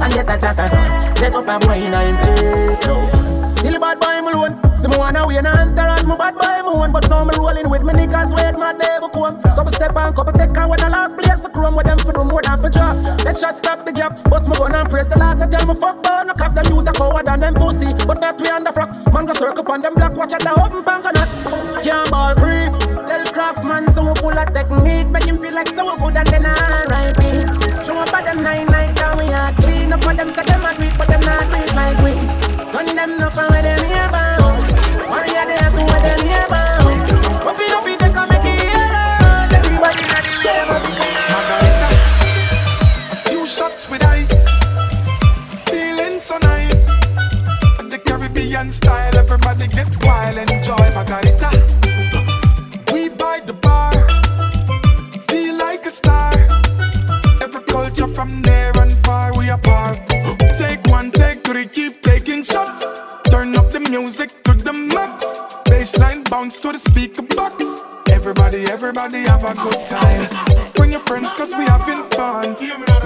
and get a chatter. Set up a boy in a place. Still a bad boy, I'm alone. See me wanna win and entourage, my bad boy, I'm one. But now I'm rolling with me niggas, wait my day will come. Couple step on, couple take on when I lock place for chrome with them for do more than for drop. Let shot stop the gap, bust my gun and praise the Lord. No tell me fuck boy, no cap them youth a coward and them pussy. But not we on the frock. Man go circle on them black, watch at the open bank or not. Can't ball free. Tell Craftman so we pull a technique, make him feel like so good and then I To the
speaker box. Everybody, everybody have a good time. Bring your friends cause we having fun.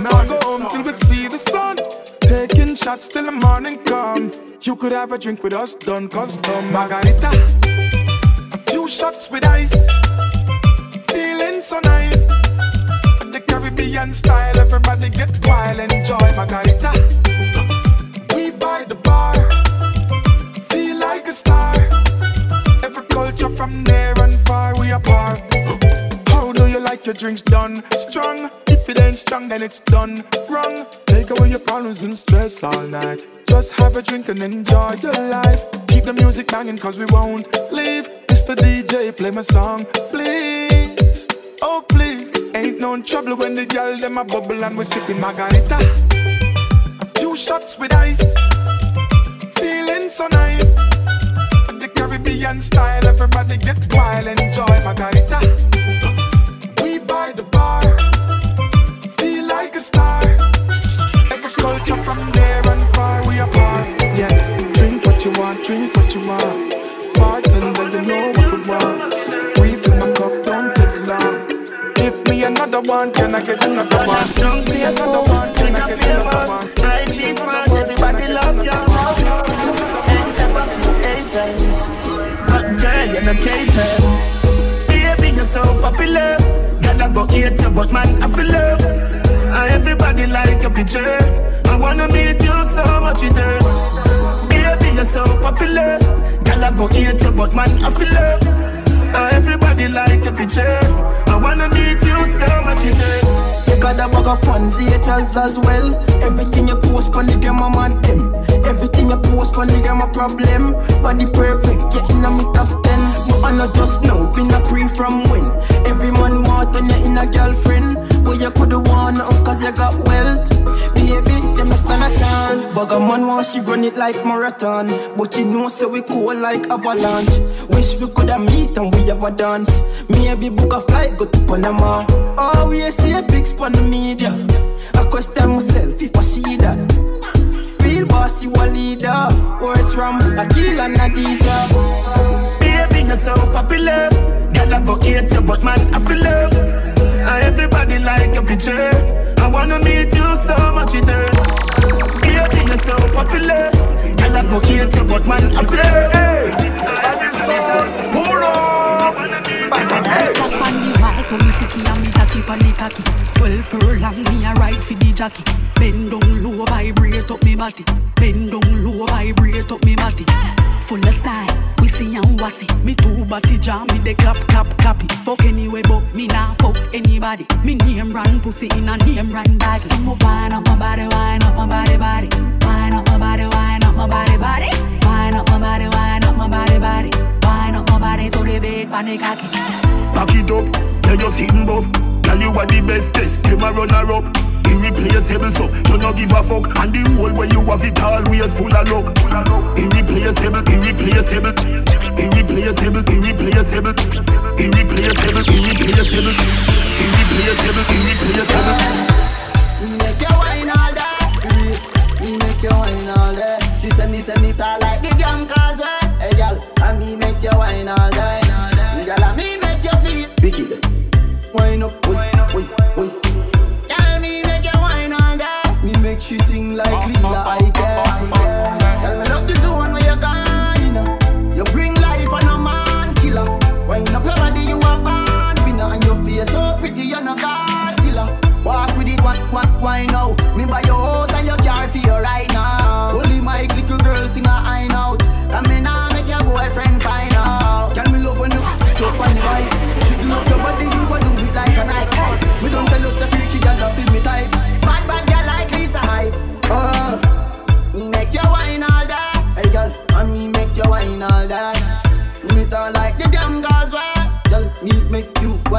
Now go home till we see the sun. Taking shots till the morning come. You could have a drink with us, done custom margarita. A few shots with ice. Feeling so nice. The Caribbean style, everybody get wild, enjoy drinks done? Strong. If it ain't strong, then it's done wrong. Take away your problems and stress all night. Just have a drink and enjoy your life. Keep the music banging, cause we won't leave. Mr. DJ, play my song, please. Oh, please. Ain't no trouble when the girl them a bubble and we sipping margarita. A few shots with ice, feeling so nice. The Caribbean style, everybody get wild, enjoy margarita. We by the bar, feel like a star. Every culture from near and far we apart. Yeah, drink what you want, drink what you want. Bartender, you know what we want. Refill my cup, don't take long. Give me another one, can I get another one? Give me another one, can I get another one?
Right, she's smart, everybody love you. Except a few haters. But girl, you're not cater. So popular. Girl, I go hate you, but man, I feel love. And uh, everybody like your picture. I wanna meet you so much it hurts. Baby, you're so popular. Girl, I go hate you, but man, I feel love. And uh, everybody like your picture. I wanna meet you so much it hurts.
You got a bag of fans, haters as well. Everything you post on the game, I'm on them. Everything you post on the game, a problem. Body perfect, yeah, in a me top ten. But I not just know, been a pre from when. Every man want on you in a girlfriend. But you coulda won cause you got wealth. Baby, them a stand a chance. Bugger man want she run it like marathon. But you know, so we cool like avalanche. Wish we coulda meet and we have a dance. Maybe book a flight, go to Panama. Oh, we see a big on the media. I question myself if I see that. Real boss, you a leader. Words from Akil and Adija.
You're so popular. Girl, I go hate you, but man, I feel love. And everybody like your picture. I wanna meet you so much it hurts. Baby, you're so popular. Girl, I go hate you, but man, I feel love.
Hold on. Back up on the wall, so me sticky and me tacky pon the cocky. Twelve furlong, me a ride for the jockey. Bend down low, vibrate up me body. Bend down low, vibrate up me body. Full of style, we see and wassy. Me two body jam, me the clap clap clappy. Fuck anyway, but me nah fuck anybody. Me name brand pussy in a name brand bag. So me wine up my body, wine up my body, body. Wine up my body, wine up my body, body. Wine up my body, wine up my body, body. Wine up to the bed, panic cocky.
Back it up, yeah you sitting buff Tell you what the bestest, them a runner up Irreplaceable so, you no give a fuck And the whole way you have it always full of luck Irreplaceable, irreplaceable Irreplaceable, irreplaceable Irreplaceable, irreplaceable Irreplaceable, irreplaceable
Me make you wine all day. Me make you wine all day. She send me send it all like make you wine
all day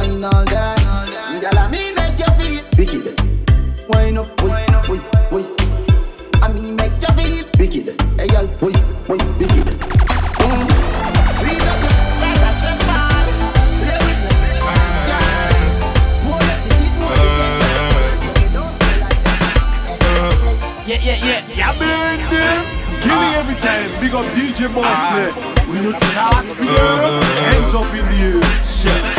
wine all day. Make you feel wicked. Wine up, wine. I mean make you feel wicked.
Hey, wicked. Yeah, yeah, yeah. Ah. Every time.
Big up DJ Boss. Ah. We no chat for. Uh-huh. Hands up in the air. Shit.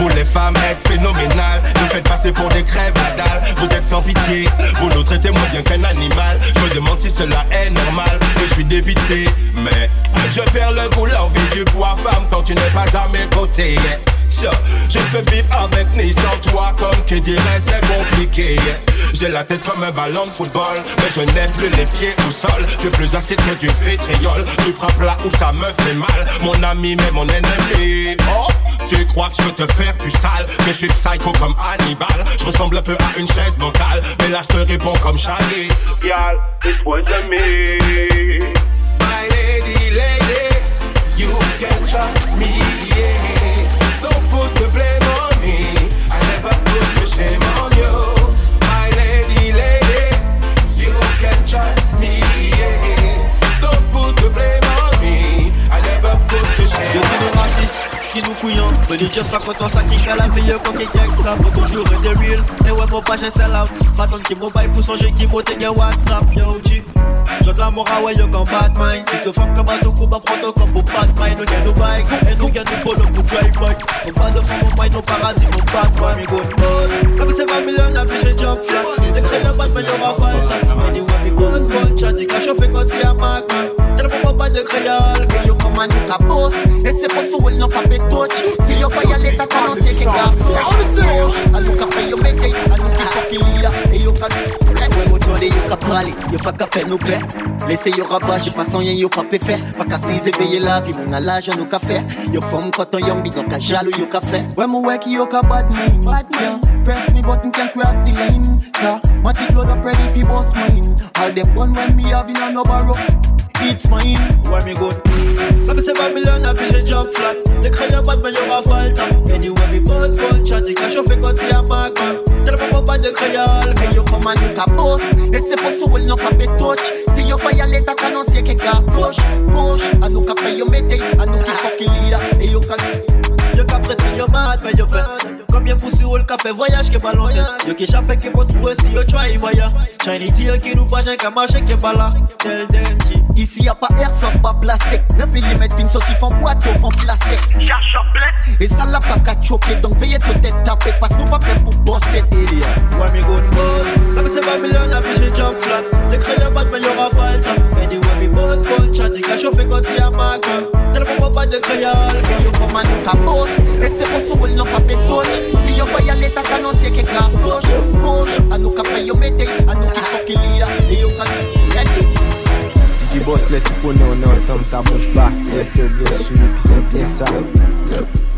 Vous les femmes êtes phénoménales. Nous faites passer pour des crèves la dalle. Vous êtes sans pitié. Vous nous traitez moins bien qu'un animal. Je me demande si cela est normal. Je suis débité Mais je perds le goût l'envie du poids femme Quand tu n'es pas à mes côtés je peux vivre avec ni sans toi Comme qui dirait c'est compliqué J'ai la tête comme un ballon de football Mais je n'ai plus les pieds au sol. Tu es plus acide que du vitriol. Tu frappes là où ça me fait mal. Mon ami mais mon ennemi. Oh tu crois que je veux te faire du sale? Mais je suis psycho comme Hannibal. Je ressemble un peu à une chaise bancale Mais là je te réponds comme Shaggy Y'all, this was me My lady, lady
cale la vie Quand qui gagne ça pour toujours être real. Et ouais mon page c'est là. Pas tant qui mobile pour songer qui monte gagne WhatsApp Yo G. J'en la mora ouais yo comme Batman Si que femme comme bateau coup bah proto comme pour Batman Nous gagne nos bike Et nous gagne nos polo pour drive bike On pas de femme mon mind nos paradis mon Batman Me go boss Comme c'est 20 millions d'habits chez Job Flat. Batman y'aura pas le Me dis ouais me boss bon chat Des gars chauffés quand c'est à Tellement pas de créole Que yo femme nous ka boss. Et c'est pour ça non pas touch. Si yo pa yale ta kanon se ke ka Anou ka fe yo meke, anou ki fucking leader. E yo ka Ouais jode yo ka prale, yo pa ka fe nou pe Lese yo rabat, je pas sans rien yo pa pe fe Pa ka si zeveye la vi, mon alage nou ka fe Yo fom koton yon bidon ka jalo yo ka fe Ouais mo wek yo ka bad name yeah. Press me button can cross the lane. Yeah. Matic load up ready fi boss mine All them gun when me have in a no borrow it's mine, where me go? Comme c'est Babylone, a j'ai job flat. Les crayons meilleur à falta. Anyway, me boss, bon chat, les gars chauffés quand c'est à ma main. Tellement pas de créole, que yo femme nous ka boss. Et c'est pour ça non pas touch. Si yo pas y aller, t'as qu'à non c'est que cartouche. Gauche, à nous ka fait yo mette, à nous qui fucking leader. Et yo ka, yo ka prête, yo mad, mais yo bête. Combien poussi ou le café voyage qui est ballon Yo qui chape qui peut trouver si yo try voya Shiny deal qui nous pas j'ai qu'à marcher qui est pas là. Tell them Ici y'a pas airsoft, pas plastique. 9 mm fin sorti font boîte ou font plastique. Cherche plein Et ça l'a pas qu'à choquer Donc veillez tout tête tapé Parce nous pas prêts pour bosser délire Where me good boss Même c'est Babylon a j'ai jump flat. Les crayons pas de meilleur à falta Anyway me boss, full chat. Les gars chauffés quand c'est à ma Tellement pas de créole Que yo comme un nous boss Et c'est pour ça non pas touch. Si yo voy a l'état canon c'est que gauche Gauche A nous ka yo mette A nous qui fucking leader Et yo ka ready
Du boss let tu connais on ensemble ça bouge pas Bien sûr bien sûr puis c'est bien ça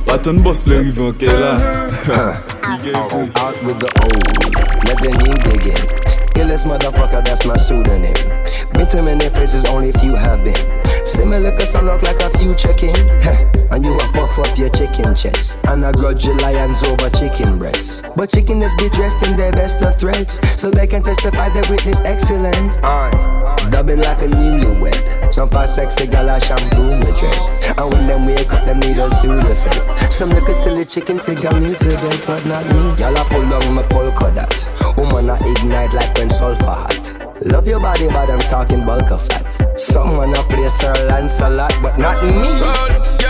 Pas boss le rive en là. [laughs] [laughs]
Oh, out with the old Let the new begin Illest motherfucker, that's my pseudonym. Been to many places, only few have been. Similar cause I look like a few checking. and you a puff up your chicken chest. And I grudge your lions over chicken breasts. But chicken is be dressed in their best of threads. So they can testify they witnessed excellence. I dubbing like a newlywed. Some fast sexy gal a shampoo my dread. And when them wake up, them need a Sudafed. Some little silly chickens think I'm new to but not me. Y'all a pull down my polka dot. Woman I ignite like when sulfur hot. Love your body, but I'm talking bulk of fat. Someone a play Sir Lancelot, but not me.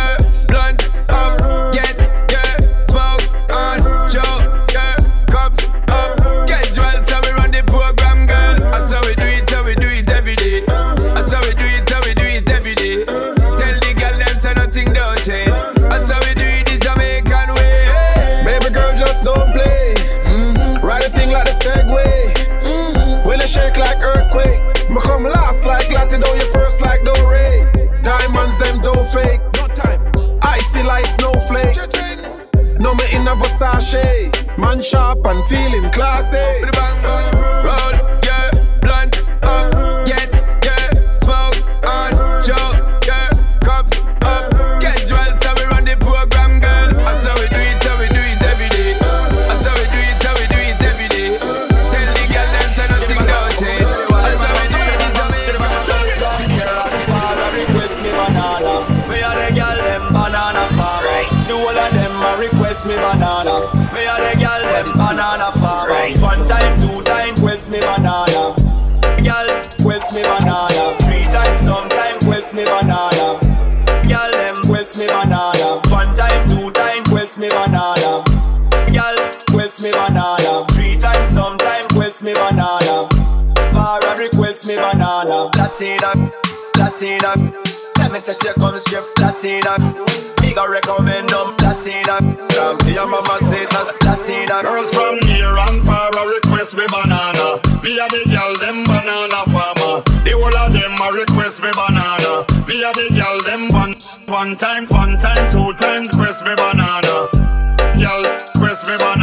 No me in a Versace. Man sharp and feeling classy.
Say
she come straight Latina. Bigger recommend them Latina. Come to your mama say that's Latina.
Girls from near and far a request me banana. Me a the girl them banana farmer. The whole of them a request me banana. Me a the girl them one one time, one time, two times request me banana. Girl, request me banana.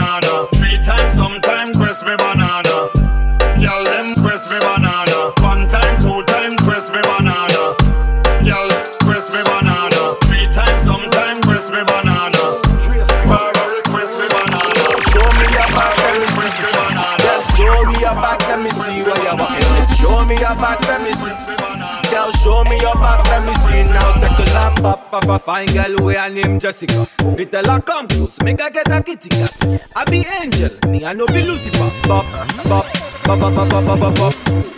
Pop, pop, pop, fine girl, we her name Jessica. Me tell her come close, make her get a kitty cat. I be angel, me I no be Lucifer. Pop, pop, pop, pop, pop, pop, pop, pop.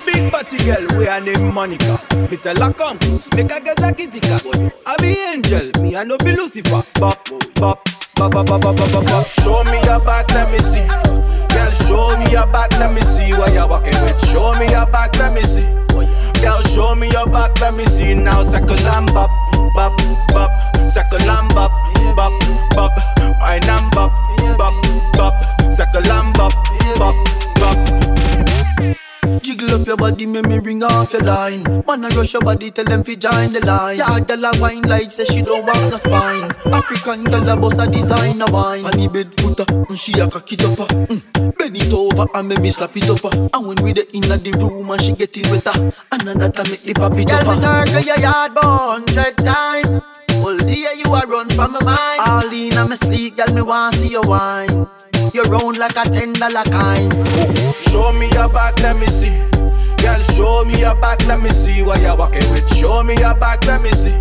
Big party girl, we her name Monica. Me tell her come close, make her get a kitty cat. I be angel, me I no be Lucifer. Pop, pop, pop, pop, pop, pop, pop, pop. Show me your back, let me see. Girl, show me your back, let me see why you're walking with. Show me your back, let me see. Girl, show me your back, let me see now. Second lamb bop, bop, bop. Second lamb bop, bop, bop. Wine and bop, bop, bop. Lamb bop, bop, bop.
Jiggle up your body, make me ring off your line. Man, I rush your body, tell them fi join the line. Yeah, a wine like say she don't want no spine. African girl a bust a designer wine. On the bed footer, mm, she a cock it up. Mm. Bend it over and make me slap it up. And when we the inna the room and she get it wetter, and another make the pop it
Girl, me circle your yard about hundred time. All day you a run from my mind.
All in on me sleep, girl, me want see you wine. You round like a ten dollar kind.
Show me your back, let me see. Girl, show me your back, let me see what you're walking with. Show me your back, let me see.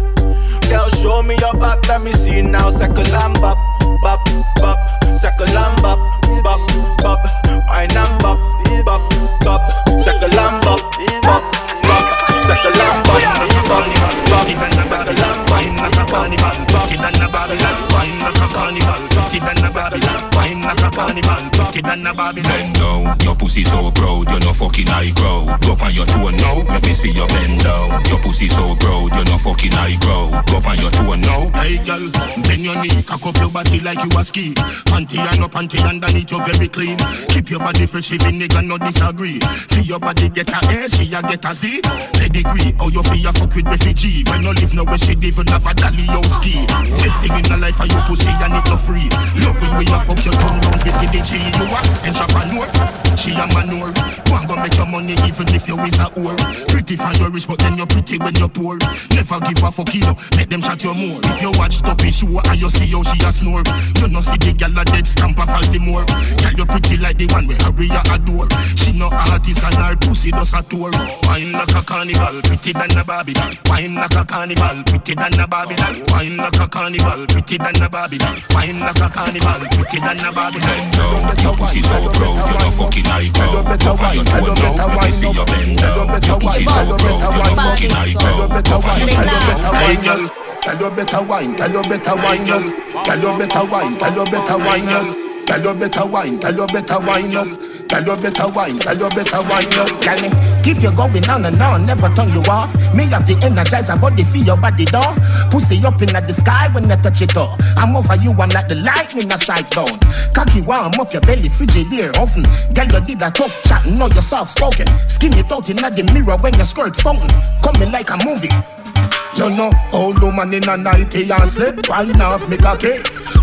Girl, show me your back, let me see now. Second lamb bop, bop, bop. Second lamb bop, bop, bop. Wine and bop, bop, bop. Second lamb bop, bop, bop. Second lamb bop, bop, bop. Second lamb bop,
Wine like a carnival, party than a Babylon. Wine like a carnival, party a Babylon. Wine like a carnival, party than a Babylon.
Bend down, your pussy so proud, you're no fucking high crowd. Go on your toe now, let me see you bend down. Your pussy so proud, you're no fucking high crowd. Go on your toe now.
Hey girl, bend your knee, cock up your body like you a ski. Panty and no panty underneath you very clean. Keep your body fresh even nigga no disagree. Feel your body get a A, she a get a Z. Pedigree, how you feel you fuck with refugee. When you live nowhere she even have a dolly yo ski. Best thing in the life are you pussy and it no free. Love it when you fuck your tongue down visit the G. You a entrepreneur, she a manure. One go make your money even if you is a whore. Pretty for you rich but then you're pretty when you poor. Never give a fuck you know, make them chat you more. If you watch Duppy show and you see how she a snore, you no see the gal a dead stamp of all the more. Tell you pretty like the one where Harry a adore. She no artist and her pussy does a tour. Wine like a carnival, pretty than a Barbie doll. Wine like a carnival, pretty than a Barbie doll. Wine like a carnival, pretty than a Barbie doll. Wine like a carnival, pretty than a Barbie doll.
Bend down, your pussy so proud, you no fucking fucking icon. Tell better wine, tell better wine. I see your bend down. Your pussy so brown, you're fucking icon.
Hey girl, tell better wine, tell better wine, girl. Tell better wine, tell better wine, girl. Tell you better wine, tell you better wine, girl. Tell you better wine, tell you better wine, girl.
Tell me, keep you going on and on, never turn you off. Me have the energizer body feel your body door. Pussy up in the sky when I touch it all. I'm over you, I'm like the lightning I strike down. Cocky warm up your belly, frigidaire oven. Girl, you did a tough chat, know you're soft spoken. Skin it out in the mirror when your skirt fountain. Coming like a movie.
You know, old woman in a nighty and slip Wine off me cocky.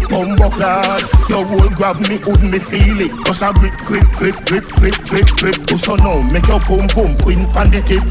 Bumbo clad Your whole grab me, would me feel it Just a grip, grip, grip, grip, grip, grip, grip. So now, make your pum pum queen pan the tip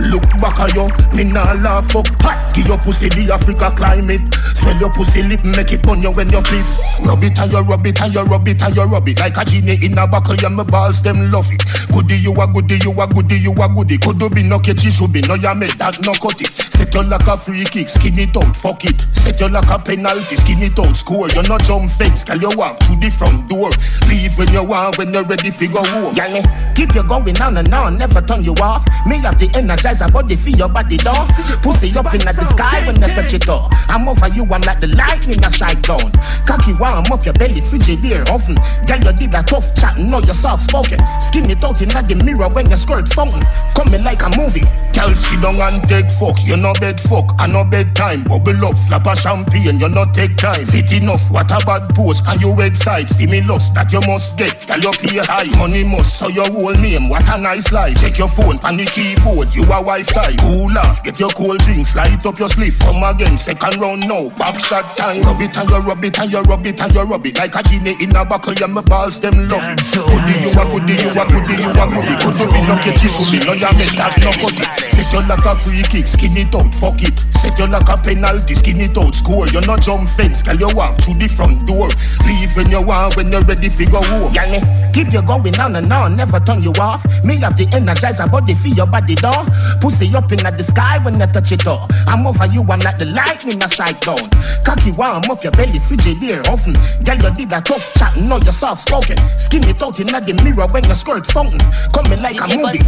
Look back at you, me nah laugh fuck Pat, give your pussy the Africa climate. Swell your pussy lip, make it on you when you piss. Rub it and you rub it and you rub it and you rub it. Like a genie in a buckle and my balls them love it. Goody you a goody, you a goody, you a goody. Could do be no catchy, should be no ya that no cut it. Set you like a free kick, skin it out, fuck it. Set you like a penalty, skin it out, score. You no jump fence, can you walk through the front door. Leave when you want, when you're ready, figure home
Girl, keep you going on and on, never turn you off. Me have the energy
energizer body feel your body door. Pussy up in the sky when I touch it all. I'm over you, I'm like the lightning I strike down. Cocky warm up your belly, Frigidaire often. Girl, you did a tough chat, know you're soft spoken. Skin it out in the mirror when your skirt fountain. Coming like a movie. Girl, she don't and take fuck. You no bed fuck, I no bedtime. Bubble up, flap a champagne, you no take time. Fit enough, what a bad post on your website. Stimulus that you must get. Girl, you pay high, money must. So your whole name, what a nice life. Check your phone, pan the keyboard, you a wife type. Cool off, get your cold drinks, light up your sleeve. Come again, second round now, back shot time. Rub it and you rub it and you rub it and you rub it like a genie in a buckle. Yeah, my balls them love it. Goodie you a goodie you a goodie you a goodie. Could you be no catch you should be no ya make that no cut. Set you like a free kick, skin it out, fuck it. Set you like a penalty, skin it out, score. You no jump fence, girl you walk through the front door. Leave when you want, when you're ready for go home. Yanni, keep you going on and on, never turn you off. Me have the energizer body feel your body door. Pussy up in the sky when you touch it all. I'm over you, I'm like the lightning I strike down. Cocky warm up your belly, Frigidaire often. Girl, you did a tough chat, know you're soft spoken. Skin it out in the mirror when you skirt fountain. Coming like a movie.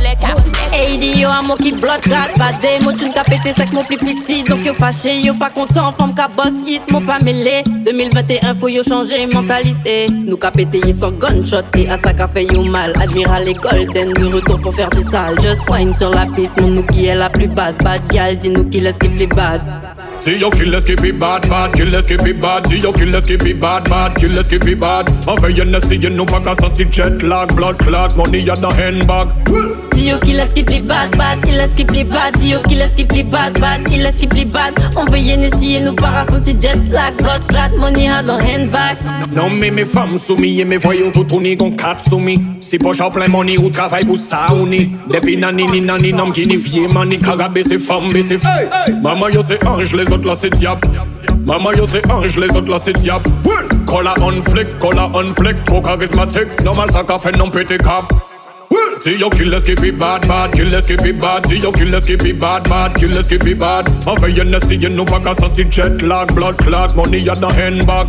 Hey di yo a mo ki blot rat Bade mo tune ka pete sek mon pli piti Donc yo fache yo pas content Femme ka boss hit mo pas mêlé 2021 faut yo changer mentalité Nous ka yi sans gunshot Et à ça ka fait yo mal Admiral et Golden De retour pour faire du sale Just wine sur la piste Nous qui est la plus bad Bad gal dis-nous qui laisse qui bad
See your killers keep it bad, bad, killers keep it bad. See your killers keep it bad, bad, killers keep it bad. Enfin, you ne see you no pas qu'à sentir jet lag, blood clot, money at the handbag.
Dis yo qui laisse qui plus bad, bad, il laisse qui plus bad. Dis yo qui laisse qui plus bad, bad, il laisse qui plus bad. On veut y essayer nous pas sentir jet lag, blood clot, money at the handbag.
Non mais mes femmes soumis et mes voyons tout tourner con quatre soumis. Si poche en plein money ou travail pour ça ou ni. Depuis nani ni nani nom qui ni vie mani carabé c'est femme mais c'est hey, Maman yo c'est ange les autres là c'est diable. Maman yo c'est ange les autres là c'est diable. Cola on flick, cola on flick, trop charismatique. Normal ça qu'a fait non pété cap. See your killers keep it bad, bad, killers keep it bad. See your killers keep it bad, bad, killers keep it bad. Enfin, you ne see you no pas qu'à sentir jet lag, blood clot, money at the handbag.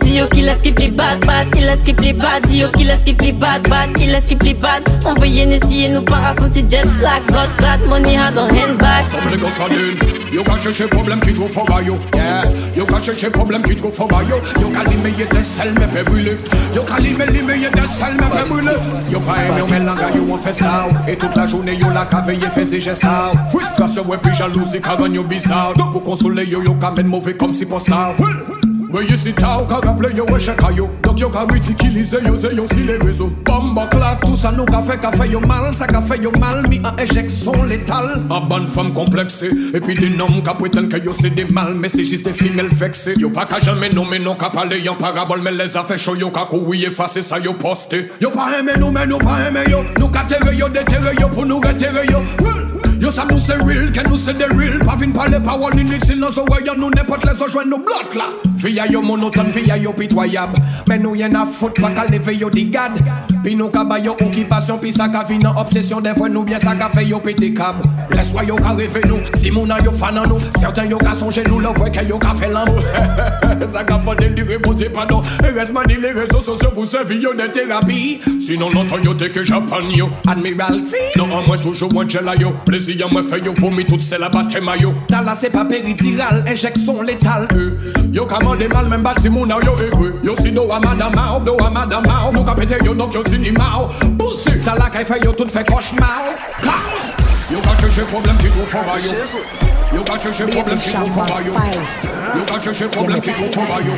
Dis yo qui laisse qui plus bad, bad, qui plus bad. Dis yo qui laisse qui plus bad, bad, qui plus bad. On veut y essayer nous pas sentir jet lag, blood clot, money at the handbag.
Semble qu'on s'allume, yo qu'à chercher problème qui trouve fort yo. Yeah, yo qu'à chercher problème qui trouve fort yo. Yo qu'à limer des sels mais fait brûler. Yo qu'à limer limer des sels mais fait brûler. Yo pas aimé on yo an fè sa ou E tout la jounè yo la ka veye fè zè jè sa ou Frustrasyon wè pi jalousi ka ganyo bizar Dok pou konsole yo yo ka men mouve kom si posta ou When you sit out, kaka play yo we shaka yo. Dok yo ka ritikilize yo ze yo si le rezo. Bamba klat, tout sa nou ka fe ka fe yo mal Sa ka fe yo mal, mi an ejeksyon letal. A ban fam komplekse, epi de nom ka pweten ke yo se de mal. Me se jist de fimel vekse Yo pa ka jame nou men nou ka pale yon parabol Me les afe show yo ka koui efase sa yo poste. Yo pa eme nou men nou pa eme yo. Nou ka tere yo detere yo pou nou retere yo. Wou! Yo sa nou se real, ke nou se de real. Pa vin pale pa wan initil Nou so we yo nou ne pot le so jwen nou blot la. Fiya yo monoton, fiya yo pitwayab Men nou yen a fout pa ka leve yo di gad Pi nou ka bay yo okipasyon Pi sa ka vi nan obsesyon. Defwe nou bien sa ka fe yo piti kab. Leswa yo ka reve nou, si mounan yo fanan nou. Serten yo ka sonje nou, le vwe ke yo ka fe lan nou. [laughs] Sa ka fadel dire bote panon E res mani le rezo sosyo pou se vi yo ne terapi. Sinon lontan yo teke japan yo. Admiralty Non an mwen toujou mwen chela yo. Plesi Plaisir me fait yo vomi Toute c'est la bataille maillot. T'as là c'est pas péridiral Injection létale. Eh, yo mal même bati moun a yo ekwe eh, eh. Yo si do a madama ou do a madama oh, ou Mou ka pete yo nok yo sinima ou oh. Pussy Ta la kay yo tout fe cauchemar Ha! Yo ka problem ki tou foma yo Yo ka cherche problem ki tou foma yo Yo ka cherche problem ki tou foma yo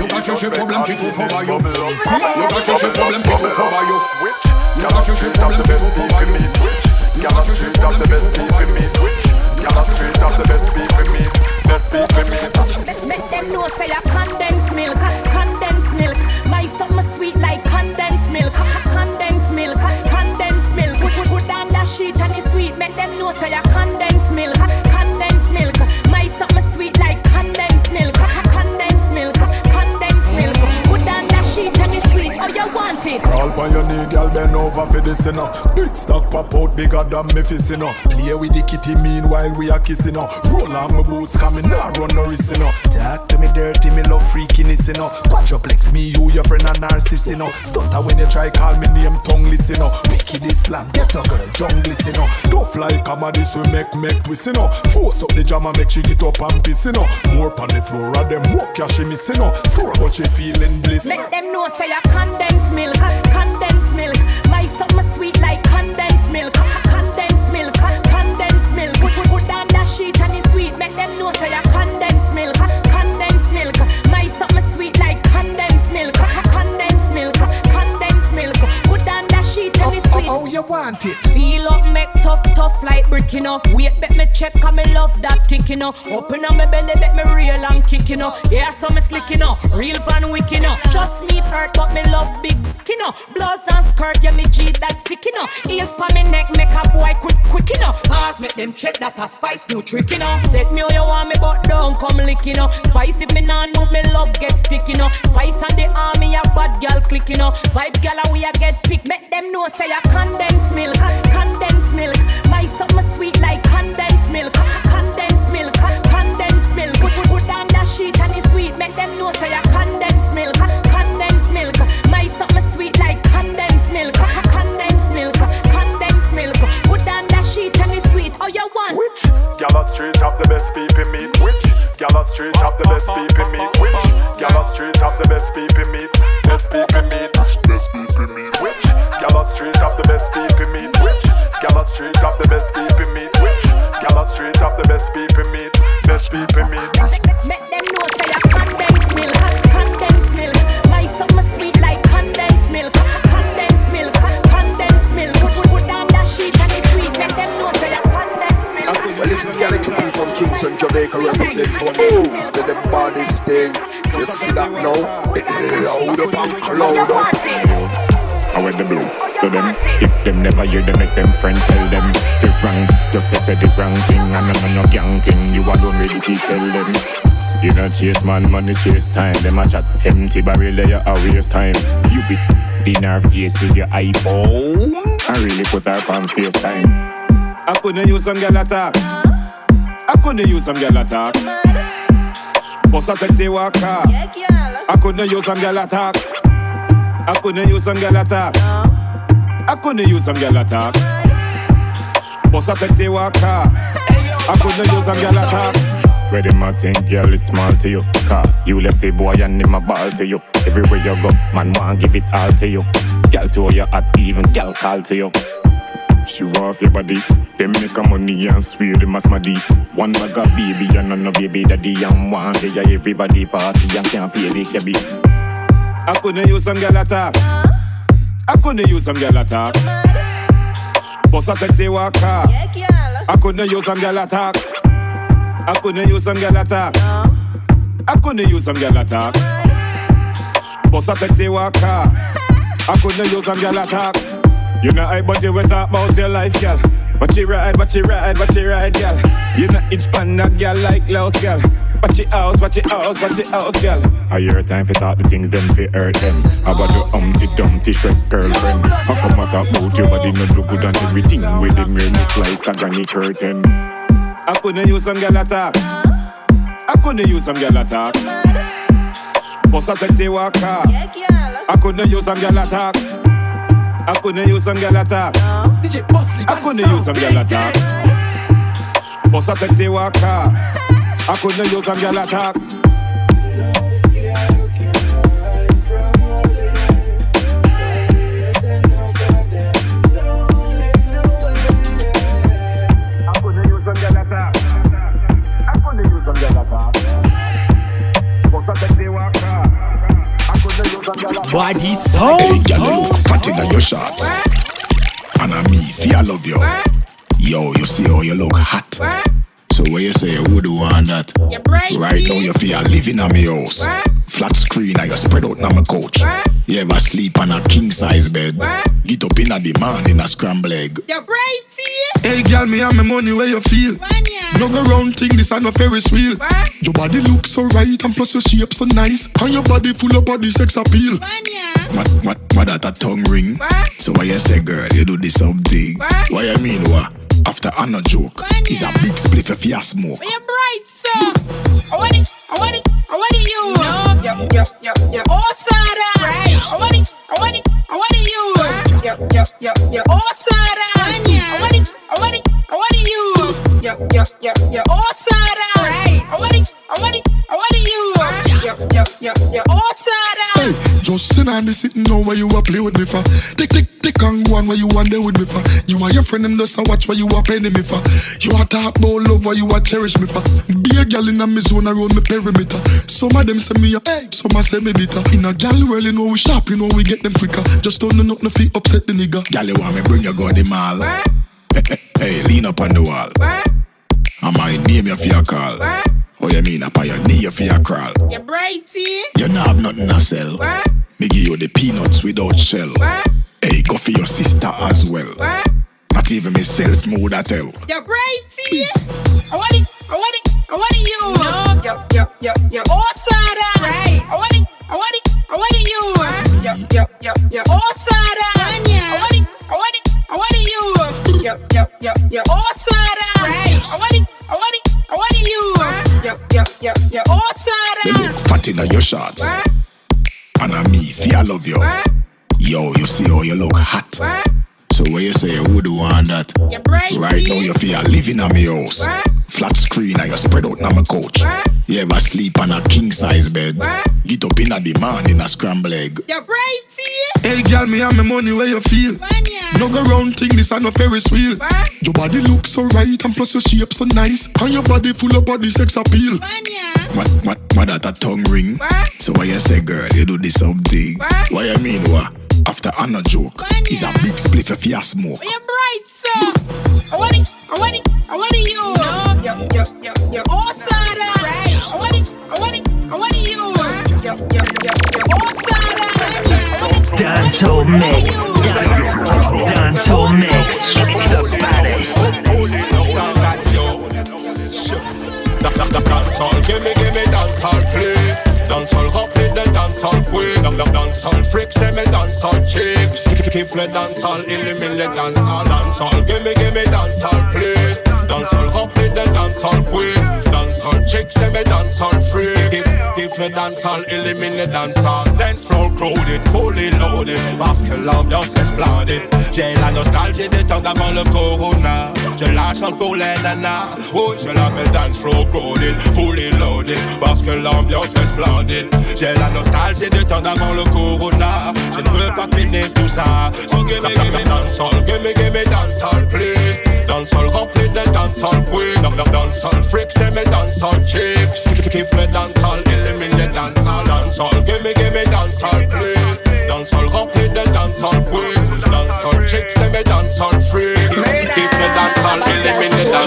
Yo ka cherche problem ki tou foma yo Yo ka cherche problem ki tou foma yo Yo ka cherche problem ki tou yo Yo ka cherche problem ki tou foma yo
Got a street of the best people meet, best people meet.
Make them know say I condensed milk, condensed milk. My summer sweet like condensed milk, condensed milk, condensed milk. Put, put, that sheet and it's sweet. Make them know say I condensed it?
Crawl by your knee, girl, bend over for this, you. Big stock pop out bigger than me fist, you know. Play with the kitty meanwhile we are kissing, you know. Roll on my boots, coming now, run no risk, you know. Talk to me dirty, me love freakiness, you know. Quadruplex, me, you, your friend, and narcissist, you know. Stutter when you try call me name, tongue listen, you know. Wicked Islam, get a girl, jungle, you know. Tough like this we make, make twist, you know. Force up the jam and make she get up and piss, you know. More on the floor, of them walk, yeah, she miss, you know. But she feeling bliss.
Make them know, say, I condensed milk, condensed milk. My summer sweet like condensed milk, condensed milk, condensed milk. Put, put, put down that sheet and it's sweet. Make them know, say, I condensed milk, condensed milk. My summer sweet like condensed milk, condensed milk, condensed milk. Put down that sheet and it's sweet.
Oh, oh, oh you want it?
Feel up, make tough, tough like brick, you know. Wait, bet me check, cause me love that tick, you know. Open up my belly, bet me real and kick, you know. Yeah, so me slick, you know. Real Van Wick, you know. Trust me, hurt, but me love big, you know. Blouse and skirt, yeah, me G that sick, you know. Heels me neck, make a boy quick, quick, you know. Pause, make them check that a spice, new trick, you know. Set me how you want me, but don't come lick, you know. Spice if me nah move, me love get stick, you know. Spice and the army, a bad gal click, you know. Vibe gal, we a get pick. Make them know, say a condensed milk, condensed milk. My summer sweet like sheet and it's sweet. Make them know, say a condensed milk, condensed milk. My summer sweet like condensed milk, condensed milk, condensed milk. Put down that sheet and it's sweet. Oh, you want?
Which? Gala Street up the best people meat. Which? Gala Street up the best people meat. Which? Gala Street up the best people meat. Best people meat.
See that now? It loud up and cloud up.
I wear the blue to them. If them never hear them, make them friend tell them the wrong. Just for say the wrong thing, and I'm no gang thing. You alone ready to sell them. You know chase man, money chase time. Them a chat empty barrel, they a waste time. You be in her face with your iPhone I really put her on FaceTime. I couldn't use some gal attack. I couldn't use some gal attack. Boss a sexy walker. I couldn't use some gal attack. I couldn't use some gal attack. I couldn't use some gal attack. Boss a sexy walker. I couldn't use some gal attack. Where them a think, girl, it's small to you. Car, you left the boy and him a ball to you. Everywhere you go, man want give it all to you. Girl to you hot, even girl call to you. She off your body, them make a money and swear them as my deep. One bag of baby and no baby daddy and one day everybody party and can't pay the cabby. I couldn't use some gal attack. I couldn't use some gal attack. Boss a sexy walker. I couldn't use some gal attack. I couldn't use some gal attack. I couldn't use some gal attack. Boss a sexy walker. I couldn't use some gal attack. You know I but you will talk about your life, girl. But you ride, but you ride, but you ride, girl. You know each pan a girl like Laos, girl. But she house, but she house, but she house, girl. I hear time for talk the things them fi hurt them. About the Humpty Dumpty Shrek girlfriend. How come I talk about your body no look good and everything with them hair look like a granny curtain. I couldn't use some gal attack. I couldn't use some gal attack. Boss a sexy walker. I couldn't use some gal attack. I couldn't use some gal attack. I couldn't use some gal attack. Boss a sexy walker. I couldn't use some gal attack.
Body so Hey, girl, you look fat in your shots. And I'm me, feel I love you. Yo, you see how you look hot. So when you say who do want that? Right now you feel living on me house. Flat screen and you spread out on my couch. You ever sleep on a king size bed? Get up in a demand in a scramble egg.
You're brighty.
Hey girl, me and my money where you feel. No go round thing, this a no Ferris wheel. Your body looks so right and plus your shape so nice. And your body full of body sex appeal. What, what, what that a tongue ring? What? So why you say girl, you do this something? Why I mean what? After I no joke, it's a big spliff if you smoke.
You're bright, sir. I want it, I want it, I want it you. Yep, yep, yep, yep. Oh, Tara. Right. I want it, I want it, I want it you. Yep, yep, yep, yep. Oh, Tara. I want it, I want it, I want it you. Yep, yep, yep, yep. Oh, Tara. Right. I want it, I want it, I want it you. Yep, yep, yep, yep. Oh, Tara.
Hey, just sit and be sitting over you a play with me for. Tick tick tick and go on where you want there with me for. You and your friend them just a watch where you a paying me for. You a talk about love where you a cherish me for. Be a girl in a me zone around me perimeter. Some of them say me a, hey, some a say me bitter. In a gal world you know we sharp, you know we get them quicker. Just don't know nothing fi upset the nigga. Gal you want me bring you go the mall. Hey, hey, hey, lean up on the wall. What? I might name you for your call. Oh, you mean a pioneer for your crawl?
You're brighty.
You not have nothing to sell. What? Me give you the peanuts without shell. What? Hey, go for your sister as well. What? Not even myself mood I tell.
You're brighty. I want it, I want it, I want it you. Yep, yep, yep, yep. Oh, Tara. Right. I want it, I want it, I want it you. Yep, yep, yep, yep. Oh, Tara. I want it, I want it, I want it you. Yep, yep, yep, yep. Oh, Tara. Right. I want it, I want it, I want it you. Yep, yep, yep, yep. Oh,
Me
Tara.
look fat in your shots. And I me, fi I love you. Yo, you see how you look hot. So where you say you would want that?
You're brighty.
Right now you feel living on me house. Flat screen and you spread out on my couch. You ever sleep on a king size bed? Get up in a demand in a scramble egg.
You're brighty.
Hey girl, me and my money where you feel. No go round thing, this a no Ferris wheel. Your body looks so right and plus your shape so nice. And your body full of body sex appeal. What, what, what that a tongue ring? So why you say girl, you do this something? Why I mean what? After I no joke, it's a big spliff if you smoke.
You're bright, sir. I want it, I want it, I want it you. Yep, yep, yep, yep. Oh, Tara. Right. I want it, I want it, I want it you. Oh,
Dancehall mix. Dancehall mix. The baddest.
Dancehall, give me, give me dancehall, please. Dancehall, queen. Dan- dan- Dancehall freak, c'est mes dancehall chicks. Kiffe le dancehall, illumine le dancehall. Dancehall, give me, give me dancehall, please. Dancehall, rempli de dancehall queens. Dancehall chicks, c'est mes dancehall freaks. Kiffe, kiffe le dancehall, illumine le dancehall. Dance floor crowded, fully loaded. Parce que l'ambiance splendide. J'ai la nostalgie des temps d'avant le corona. Je la chante pour les nanas. Oui, je l'appelle dance floor crowded, fully loaded. Parce que l'ambiance est splendide. J'ai la nostalgie des temps d'avant le corona. Je ne veux pas finisse tout ça. So give me, give me dancehall, give me, give me dancehall, please. Dancehall rempli de dancehall queen. Dan- dan- Dancehall freaks, c'est mes dancehall chicks. Kiffe le dancehall, illumine le dancehall. Dancehall, give me, give me dancehall, please. Dancehall rempli de dancehall queens. Dancehall chicks, c'est mes dancehall freaks.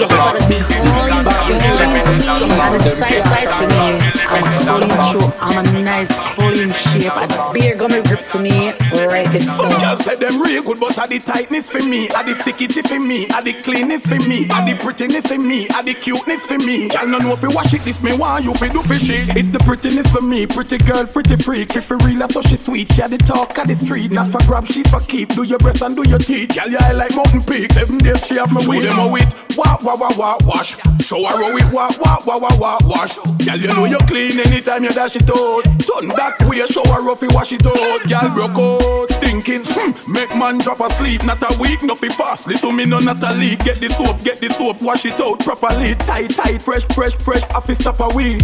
Kiffe le dancehall, illumine le dancehall.
I'm fully through. I'm a nice, fully in shape. A beer gummy grip for me. Right this
Some girls say them real good, but are the tightness for me, are the stickity for me, are the cleanness for me, are the prettiness for me, are the cuteness for me. Girl, no know if you wash it, this me want you fi do fi shit. It's the prettiness for me, pretty girl, pretty freak. If you real, I thought she sweet. She had the talk of the street, not for grab, she for keep. Do your breast and do your teeth. Girl, you eye like mountain peak. Seven days she have me with them a wit. Wah wash. Show her how it wah wah wah wah wah wash. Girl, you know you clean anytime you dash it out. Turn back way, show her how fi wash it out. Girl, broke out, stinking. Hmm. Make man drop asleep, not a week, nothing fast. Listen me, no not a leak. Get the soap, get the soap, wash it out properly. Tight, tight, fresh, fresh, fresh. Office stop a week.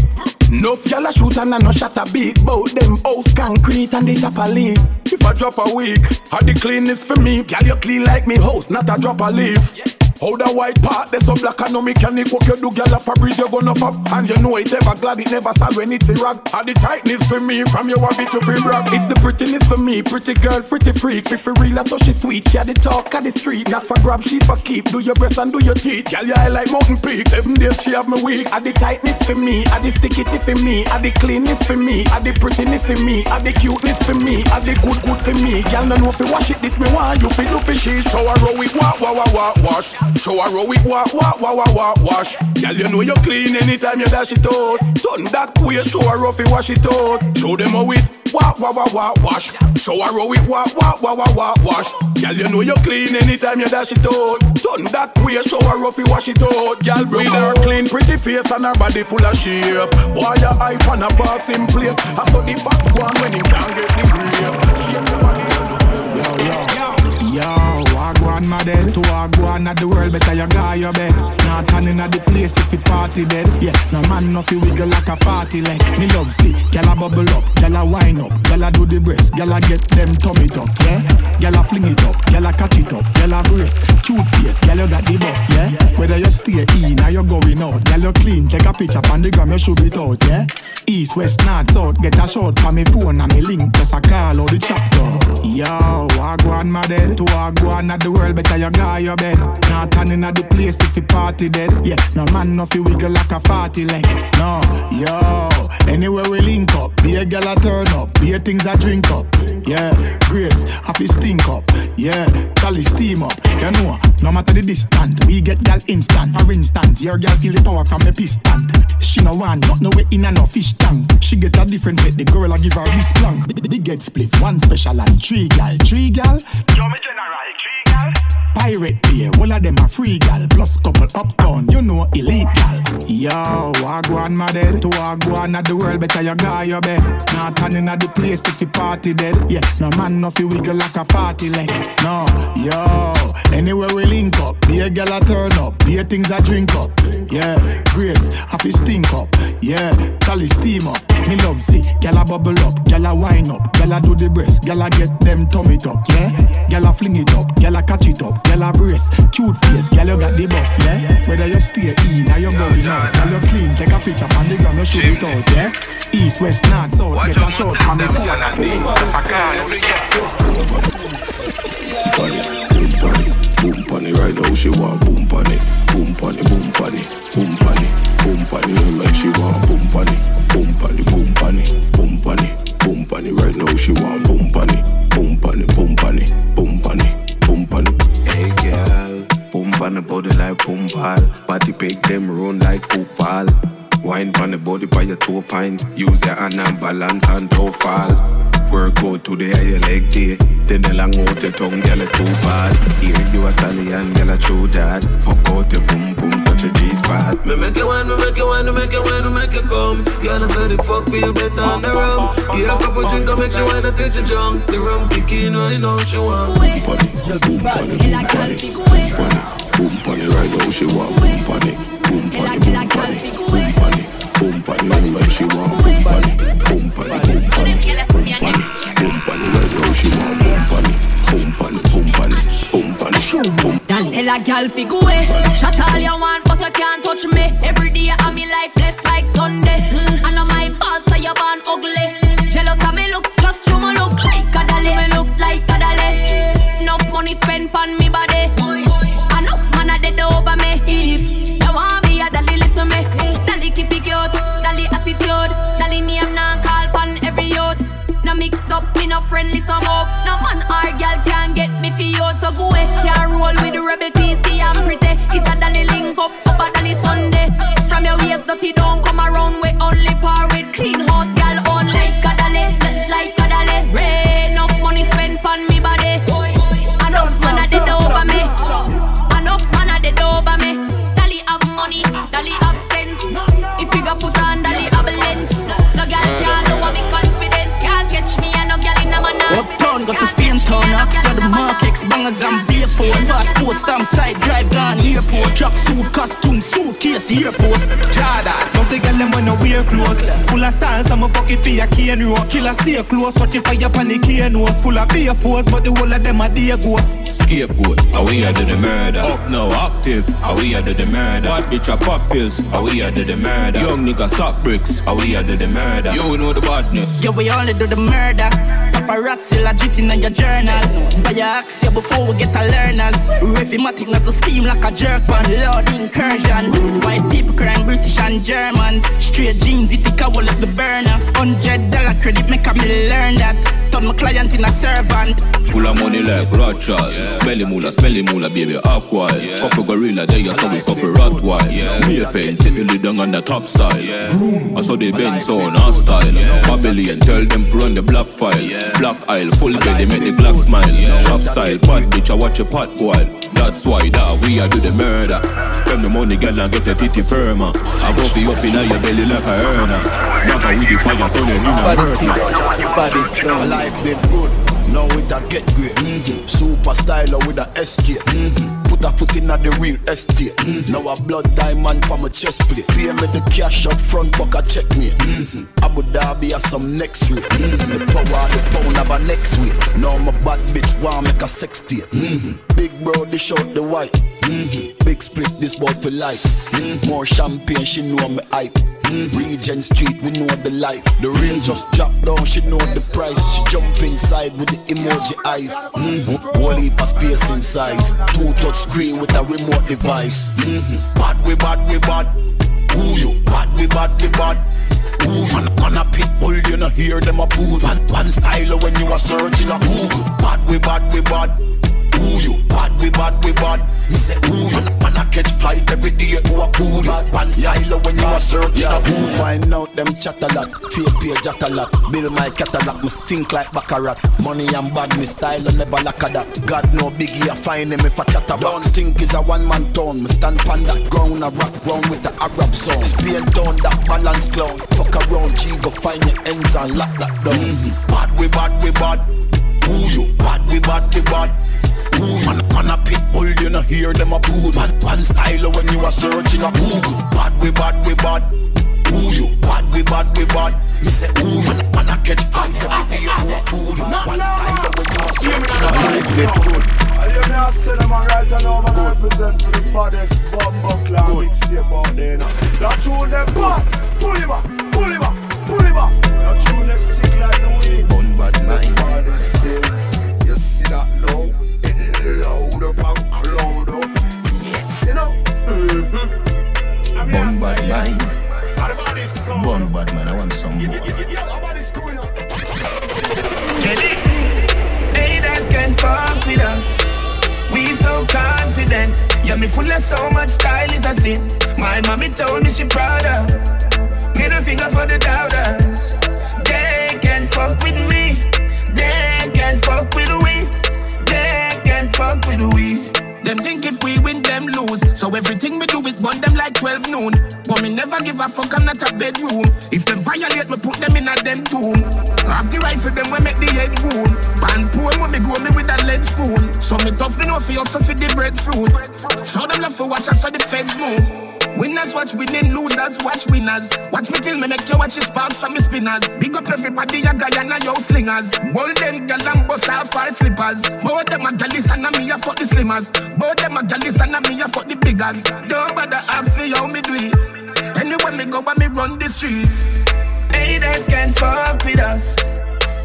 No gyal a shoot and I no shot a beat. Them house concrete and they tap a leak. If I drop a week, how the cleanness for me? Gyal you clean like me house, not a drop a leaf. Hold the white part, they so black and no mechanic What you do, girl, a fabric, you gonna fab. And you know it ever glad, it never sad when it's a rag. And the tightness for me, from your habit to free brag. It's the prettiness for me, pretty girl, pretty freak. If you real, I she sweet, she had the talk of the street. Not for grab, she for keep, do your breast and do your teeth. Girl, you eye like mountain peak, seven days she have me weak. And the tightness for me, and the stickity for me And the cleanness for me, and the prettiness for me And the cuteness for me, and the good good for me. Girl, no know if you wash it, this me want you feel no fishy Show her how it wah wah wah wah wash. Show her how it walk, walk, walk, walk, walk, wash. Girl, you know you clean anytime you dash it out. Turn that way, show her it wash it out. Show them how it walk, walk, walk, walk, wash. Show her how it walk, walk, walk, walk, walk, wash. Girl, you know you clean anytime you dash it out. Turn that way, show her it wash it out. Girl, with her clean, pretty face and her body full of shape. Boy, your eye on a passing place. I saw the box one when he can't get the grave.
Yo, yo, yo one my dead. To walk one at the world, better you guy your bed. Not turning at the place if it party dead. Yeah, no man no fi wiggle like a party leg. Me love see, gyal a bubble up, gyal a wind up, gyal a do the breast, gyal a get them tummy tuck, yeah. Gyal a fling it up, gyal a catch it up, gyal a brace, cute face, gyal you got the buff, yeah. Whether you stay in or you going out, gyal you clean, take a picture on the gram, you should it out, yeah. East, west, north, south, get a shot from me phone and me link, just a call or the chapter. Yo, walk one my dead, to walk one at the world girl, better you guy your bed. Not turning at the place if you party dead. Yeah, no man no fi wiggle like a party leg. No, yo, anywhere we link up, be a girl a turn up, be a things I drink up. Yeah, grades, happy stink up. Yeah, call steam up. You know, no matter the distance, we get gal instant. For instance, your girl feel the power from a piston. She no want not no way in and no fish tank. She get a different fit, the girl I give her this plank. The get split, one special and three gal, three gal.
Yo, me general, three gal.
Pirate beer, all of them a free gal. Plus couple uptown, you know elite gal. Yo, wagwan my dead. To wagwan at the world, better you guy your bed. Not turning at the place if you party dead. Yeah, no man no fi wiggle like a party leg. No, yo, anywhere we link up, be a gal a turn up, be a things I drink up. Yeah, grades, happy stink up. Yeah, call it steam up. Me love see, gal a bubble up, gal a wine up, gal a do the breast, gal a get them tummy tuck. Yeah, gal a fling it up, gal a catch it up. Girl a brace, cute face, girl you got the buff, yeah. Whether you stay in or you going out, girl you clean, take a picture on the ground, you shoot it out, yeah. East, west, north, south, get a shot from the phone and the
Boom pony, boom pony, right now she want boom pony, boom pony, boom pony, boom pony, boom pony, like she want boom pony, boom pony, boom pony, boom pony, boom pony, right now she want boom pony, boom pony, boom pony, boom pony pump on it. Hey girl, pump on the body like pump pal. Body pick them run like football. Wine on the body by your toe pint. Use your hand and balance and toe fall. Work out today how your leg day. Then the long out your tongue, girl, it too bad. Here you a stallion, girl, a true that. Fuck out your boom boom, touch your G spot.
Me make you want, me make you want, me make you want, me make you come. Girl, I said the fuck feel better on the rum. Give a couple drink, I make you wanna touch your junk. The rum kicking, I know she want.
Boom pon it, boom pon it, boom pon it, boom pon it, boom pon it, right now she want. Boom pon it, boom pon it, boom pon it, boom pon it. Boom pan like she want boom pan boom pan boom pan boom pan boom pan like she want boom pan boom pan boom pan boom pan boom.
Tell a gal fi go away. Shut all you want, but you can't touch me. Every day of me life blessed like Sunday. I know my fault, so you born ugly. Jealous of me looks, just show me look like a dolly. Me look like a dolly. Enough money spent on me body. Enough man a dead over me. If up, friendly some up. No man or girl can get me for you, so go away. Can't roll with the rebel TC, I'm pretty. It's a dolly link up, up a dolly Sunday. From your waist, dirty don't come around. We only par with clean house,
town, Oxford, the Markex, bangers and B4 Passport, stamp side, drive down airport Truck suit, costume, suitcase, Air Force.
Jada, don't take them when no wear clothes. Full of style, some of fuck it for your cane row Killer stay close, watch if fire pan the cane nose. Full of beer force, but the whole of them are dear ghosts.
Scapegoat, are we under the murder? Up now, active, are we under the murder? What bitch a pop pills, are we under the murder? Young nigga stock bricks, are we under the murder? You know the badness.
Yeah, we only do the murder. Paparazzi legit in your journal. Buy your axe yeah, before we get a learners Rhythmatic as a steam like a jerk pan. Lord incursion. White people crying British and Germans. Straight jeans, it take a wall of the burner. Hundred dollar credit make a me learn that. Turn my client in a servant.
Full of money money like Rothschild. Smelly moolah, smelly moolah, baby, aqua. Couple gorilla, there you saw we couple Rottweil. Me a pen, sit the lid down on the top side. Vroom, I saw they bend so on our style. Babylon, tell them to run the black file. Black aisle, full belly, make the Glock smile. Shop style, pot bitch, I watch a pot boil. That's why that we are do the murder. Spend the money, girl, and get the titty firmer. I go for you up in your belly like a earner. Back with the fire, turn it in a murder.
Life did good. Now it a get great. Mm-hmm. Super styler with a escape. Mm-hmm. Put a foot in at the real estate. Mm-hmm. Now a blood diamond for my chest plate. Pay me the cash up front, fuck a check me. Mm-hmm. Abu Dhabi has some next rate. Mm-hmm. The power of the pound have a next weight. Now my bad bitch want make a sex tape. Mm-hmm. Big bro, dish out the white. Mm-hmm. Big split, this boy for life. Mm-hmm. More champagne, she know me hype. Mm-hmm. Regent Street, we know the life. The rain just drop down, she know the price. She jump inside with the emoji eyes. Mm-hmm. Whole heap of space in size. Two touch screen with a remote device. Mm-hmm. Bad we bad we bad. Who you? Bad we bad we bad. Ooh, man, man a pit bull, you know hear them a poo. One, one style when you are searching a Google. Bad we bad we bad. Who you? Bad we bad we bad. Me say who you? Man a catch flight every day to a pool. Bad one style when you are searching a Who find out them chat a lot, fake page a lot. Build my catalog, me stink like baccarat. Money and bad, me style and never lack of that. God no biggie, I find him if I chat about. Don't think is a one man town. Me stand pan that ground, a rock ground with the Arab song. Spain town, that balance clown. Fuck around, G go find your ends and lock that down. Mm-hmm. Bad we bad we bad. Who you? Bad we bad we bad. Ooh, man, man a pit bull, you know hear them a poo. Man, one style when you are searching a Google. Bad we bad we bad. Who you? Bad we bad we bad. Me say ooh, man, man a catch fight to a pool. One style when you are searching a good.
I hear me a say them a right and now man represent for the baddest bumbo clan mixtape out there now. That tune them back, pull him up, pull him up, pull him up. That tune them sick like no weed.
Bun bad mind.
Baddest thing, you see that now? Loud up and cloud up. Yes, you know. Mm-hmm.
Bun bad mind. Bun bad man, I want some more.
Jenny, haters can fuck with us. We so confident. Yeah, me full of so much style is a sin. My mommy told me she proud of. Middle finger for the doubters. Fuck with we. Them think if we win, them lose. So everything we do is burn them like 12 noon. But me never give a fuck, I'm not a bedroom. If them violate, me put them in a them tomb. Have the rifle, them we make the head wound. Band poem when me grow me with a lead spoon. So me tough, me know for also for the breadfruit. Show them love for watch us so the feds move. Winners watch winning, losers watch winners. Watch me till me make you watch your sparks from me spinners. Big up everybody, a guy and a yo slingers. Golden galambos, all fire slippers. Both them a jealous and a me a fuck the slimmers. Both them a jealous and a me a fuck the biggers. Don't bother ask me how me do it. Anywhere me go, when me run the street. Haters can fuck with us.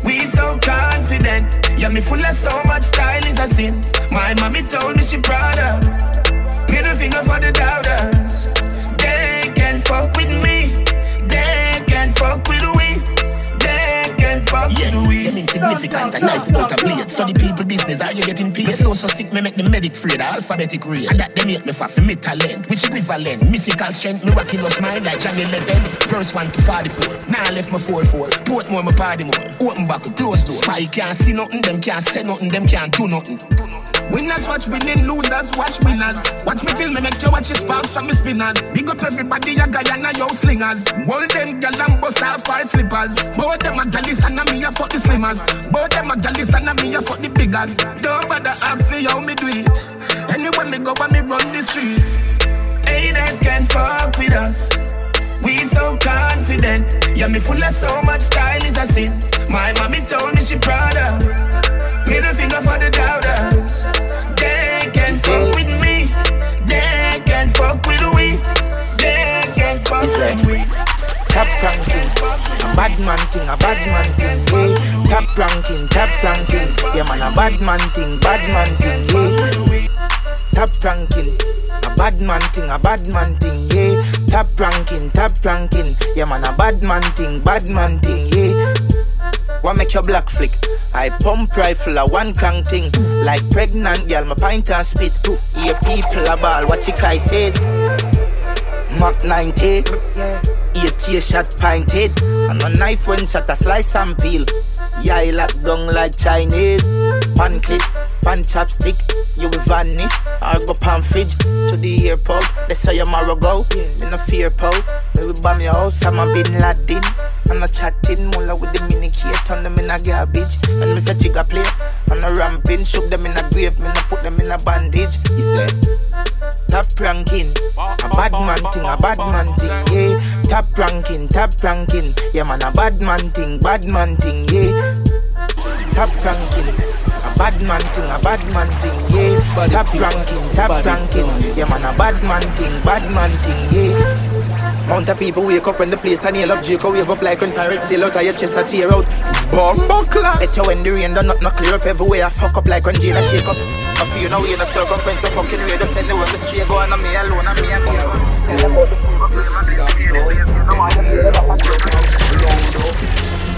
We so confident. Yeah, me full of so much style is a sin. My mommy told me she proud of. Middle finger for the doubters. They can fuck with me. They can fuck with we. They can fuck
Yeah,
with we.
them insignificant and nice about a blade. Study people business, are you getting paid? Me so sick, me make the medic free, the alphabetic rate. And that they make me for me talent, which equivalent. Mythical strength, miraculous mind like John 11. First one to 44, now I left my 4-4. Portmore, my party more. Open back, close door. Spy can't see nothing, them can't say nothing, them can't do nothing.
Winners watch winning, losers watch winners. Watch me till me make you watch your sparks from me spinners. Big up everybody, a guy and a yo slingers. Golden galambos, all fire slippers. Both them a jealous and a me a fuck the slimmers. Both them a jealous and a me a fuck the biggers. Don't bother ask me how me do it. Anywhere me go, when me run the street. Haters can fuck with us. We so confident. Yeah, me full of so much style is a sin. My mommy told me she proud of. Middle finger for the doubters. Fuck with we. They can fuck with we.
Top ranking, a bad man thing, a bad man thing, yeah. Top ranking, top ranking, yeah man, a bad man thing, bad man thing, yeah. Top ranking, a bad man thing, a bad man thing, yeah. Top ranking, top ranking, yeah man, a bad man thing, bad man thing, yeah. What make your black flick? I pump rifle a one crank thing. Like pregnant girl, my pint and spit. Hear people a ball, what you guy says. Mach 90, yeah. AK shot pinted. And a knife when shot a slice and peel. Yeah, I lock down like Chinese. Pan clip, pan chopstick. You will vanish or go pan fridge to the airport. They say your marrow go. Me no fear po. Me will bomb your house. I'm a bin Laden. I'm a chatting mullah with the mini key. Turn them in a garbage. And me say chigga play. I'm a ramping. Shook them in a grave. Me no put them in a bandage. He said. Top ranking, a bad man thing, a bad man thing, yeah. Top ranking, top ranking, yeah man, a bad man thing, bad man thing, yeah. Top ranking, a bad man thing, a bad man thing, yeah. Top ranking, top ranking, yeah man, a bad man thing, bad man thing, yeah. Mount of people wake up when the place and nail up. Jacob wave up like when pirates sail out of your chest a tear out. Bumbo clap Bet you when the rain done not, not clear up everywhere. I fuck up like when Jada shake up. I feel no way in a circumference of fucking radio Send the world the straight go and I'm me alone and me and me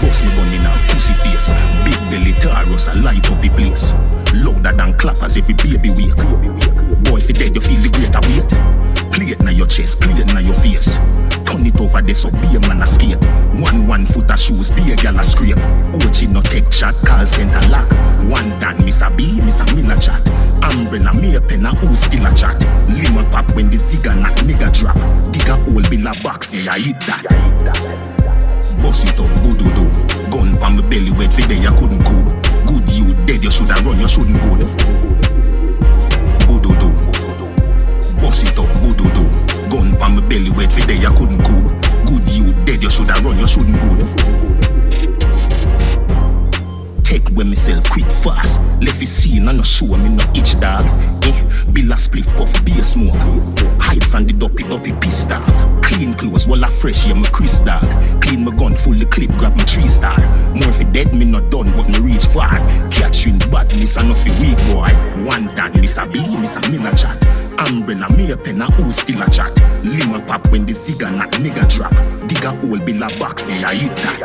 Bust me gun in a pussy face. Big belly Taurus, I light up the place. Louder than clappers every baby wake. Boy, if you dead, you feel the greater weight. Play it na your chest, play it na your face. Turn it over there so be a man a skate. One one foot of shoes, be a gal a scrape. Ochi no take chat, call center lock. One dan, miss a B, a Miller chat. Umbrella, me a pen a who still a chat. Lima pop when the cigar not nigga drop. Dig a hole, bill a box, yeah, I hit that Bust it up, do do. Gun pa my belly wet for day I couldn't cool. Good you dead, you shoulda run, you shouldn't go. Do do do. Bust it up, do do. Gun pa my belly wet for day I couldn't cool. Good you dead, you shoulda run, you shouldn't go. Take when myself quick fast. Left it seen and no show me no itch dog. Eh, bill a spliff puff, be a smoke. Hide from the dopey dopey pissed off. Clean clothes, while I fresh, yeah, my Chris dog. Clean my gun, full the clip, grab my three star. More if it dead, me not done, but me reach far. Catching badness, and nothing weak boy. One dan, miss a B, miss a Miller chat. Umbrella, me a pen, a who still a chat. Lima pop when the cigar not nigga drop. Dig a hole, bill a box, yeah, I hit that.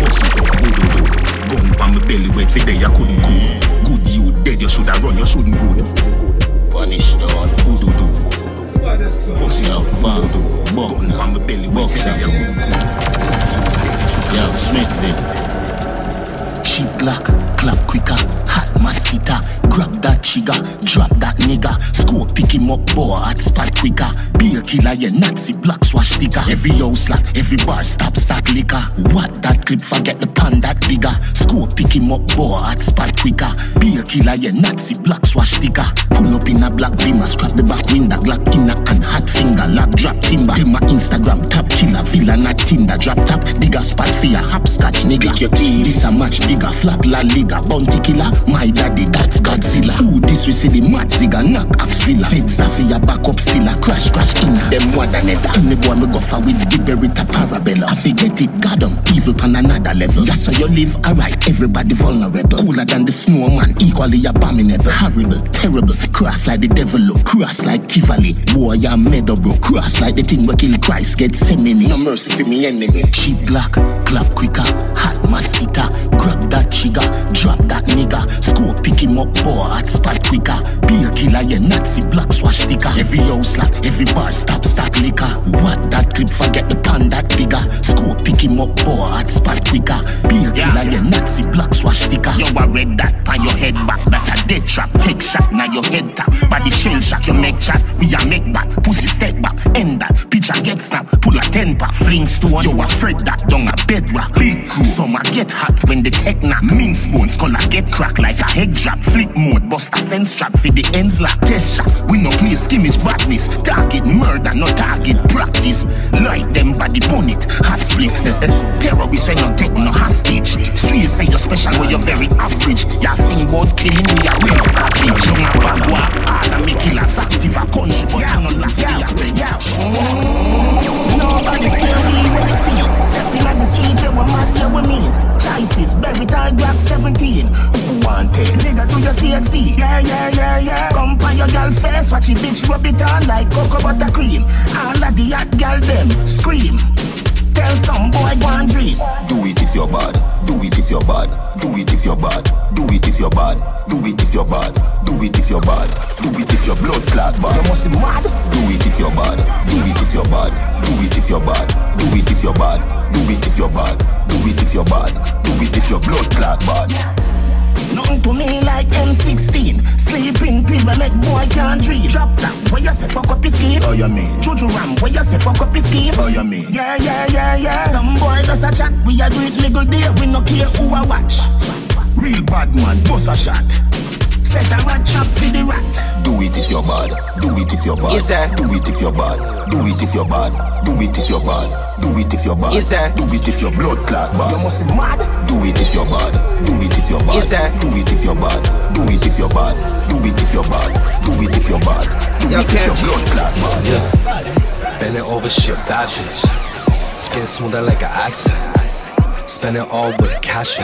Bust it up, do do do. Gun pa my belly wet for day I couldn't cool. Good you dead, you shoulda run, you shouldn't go. Punish down, do do do. It up, bang do. Gun pa my belly wet for day I couldn't cool.
Yo, Smith,
Cheap Glock, clap quicker, hot mosquito. Grab that trigger, drop that nigga. Scope pick him up, boy, hot spot quicker. Be a killer, yeah, Nazi black swash sticker. Every house lock, every bar stop, stack liquor. What that clip, forget the pan that bigger. Scope pick him up, boy, hot spot quicker. Be a killer, yeah, Nazi black swash sticker. Pull up in a black beamer, scrap the back window, Glock in a and hot finger, lock drop timber. Them my Instagram top killer, villa not Tinder, drop top, digger spot your hopscotch nigga. Pick your teeth. This a much bigger, flap la bounty killer. My daddy, that's Godzilla. Who this we see the mad zigga, knock ups villa. Feds a for your backup still crash crash inna. Them one another. Any boy me go for with the Beretta parabella. I forget it, God them evil pan another level. Just so you live alright, everybody vulnerable. Cooler than the snowman, equally abominable, horrible, terrible. Cross like the devil look, cross like Tivoli. Boy, I'm mad bro. Cross like the thing we kill Christ, get semini. No mercy for me enemy. Cheap black, clap quicker, hot mosquito. Grab that trigger, drop that nigga. Scope pick him up, boy, hot spot quicker. Be a killer, yeah, Nazi black swash sticker. Every house lock, every bar stop, stack liquor. What that clip, forget the pan that bigger. Scope pick him up, boy, hot spot quicker. Be a killer, yeah, Nazi black swash sticker. Yo, I read that on your head back, that a dead trap. Take shot, now your head tap. Body shell shock, you make chat. We a make back, pussy step back, end that. Picture get snap, pull a ten pack, fling stone. Yo, afraid that down a bedrock. Big crew, some a get hot when the tech knock. Mince color get cracked like a head drop. Flip mode, bust a sense strap for the ends like shot, we no play skimmage badness. Target murder, no target practice. Light them body bonnet, hot split. [laughs] Terrorists ain't no take no hostage. Sweet say you're special when you're very average. Ya sing about killing me, a real savage. Young a walk, all of me killers active a country, but yeah, no last yeah, yeah. Nobody scared me when you feel. Stepping on the street, you were mad, you were mean. Choices, baby, tag Glock 17. Who want it? Nigga, do your CXC. Yeah, yeah, yeah, yeah. Come by your girl face, watch it, bitch, rub it on like cocoa butter cream. All of the hot girl them scream. Tell some boy go and dream.
Do it if you're bad. Do it if you're bad. Do it if you're bad. Do it if you're bad. Do it if you're bad. Do it if you're bad. Do it if your blood clot bad.
You must be mad.
Do it if you're bad. Do it if you're bad. Do it if you're bad. Do it if you're bad. Do it if you're bad. Do it if you're bad. Do it if your blood clot bad.
Nothing to me like M16. Sleeping pill make boy can't dream. Drop down, where you say fuck up his scheme?
Oh, you mean?
Juju Ram, where you say fuck up his scheme?
Oh, you mean?
Yeah, yeah, yeah, yeah. Some boy does a chat, we a do it niggle day, we no care who a watch. Real bad man, boss a shot. Set a rat trap for the rat.
Do it if you're bad. Do it if you're bad.
Yes, sir.
Do it if you're bad. Do it if you're bad. Do it if you're bad. Do it if you're bad.
Yes, sir.
Do it if your blood clot bad.
You must be mad.
Do it if you're bad. Do it if you're bad.
Yes, sir.
Do it if you're bad. Do it if you're bad. Do it if you're bad. Do it if you're bad. Do it if your blood clot bad.
Yeah. Bend it over, shit, bad bitch. Skin smoother like an accent. Spend it all with a cash.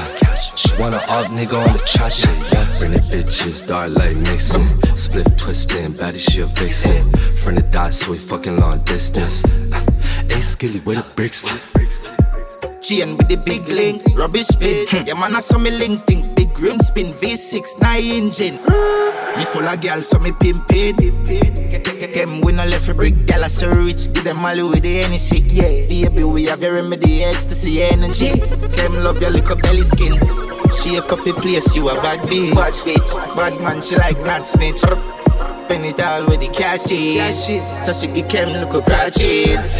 She want an odd nigga on the trash shit, yeah. Bring it bitches, dark like Nixon. Split twisting, baddie she a vixen. Friend of die, so we fucking long distance. Uh, hey, skilly, where the bricks?
Chain with the big link, rubbish bin. Hmm. Yeah, man, I saw me link thing. Big rim spin, V6, 9 engine. Me full of gal, so me pimpin'. Them we no left a brick, gal I so rich, give them all with the energy. Yeah, baby, we have your remedy, ecstasy energy. Them love your little belly skin. She a copy place, you a bad bitch. Bad bitch, bad man, she like not snitch. Spend it all with the cash is. So she Kem look at crutches.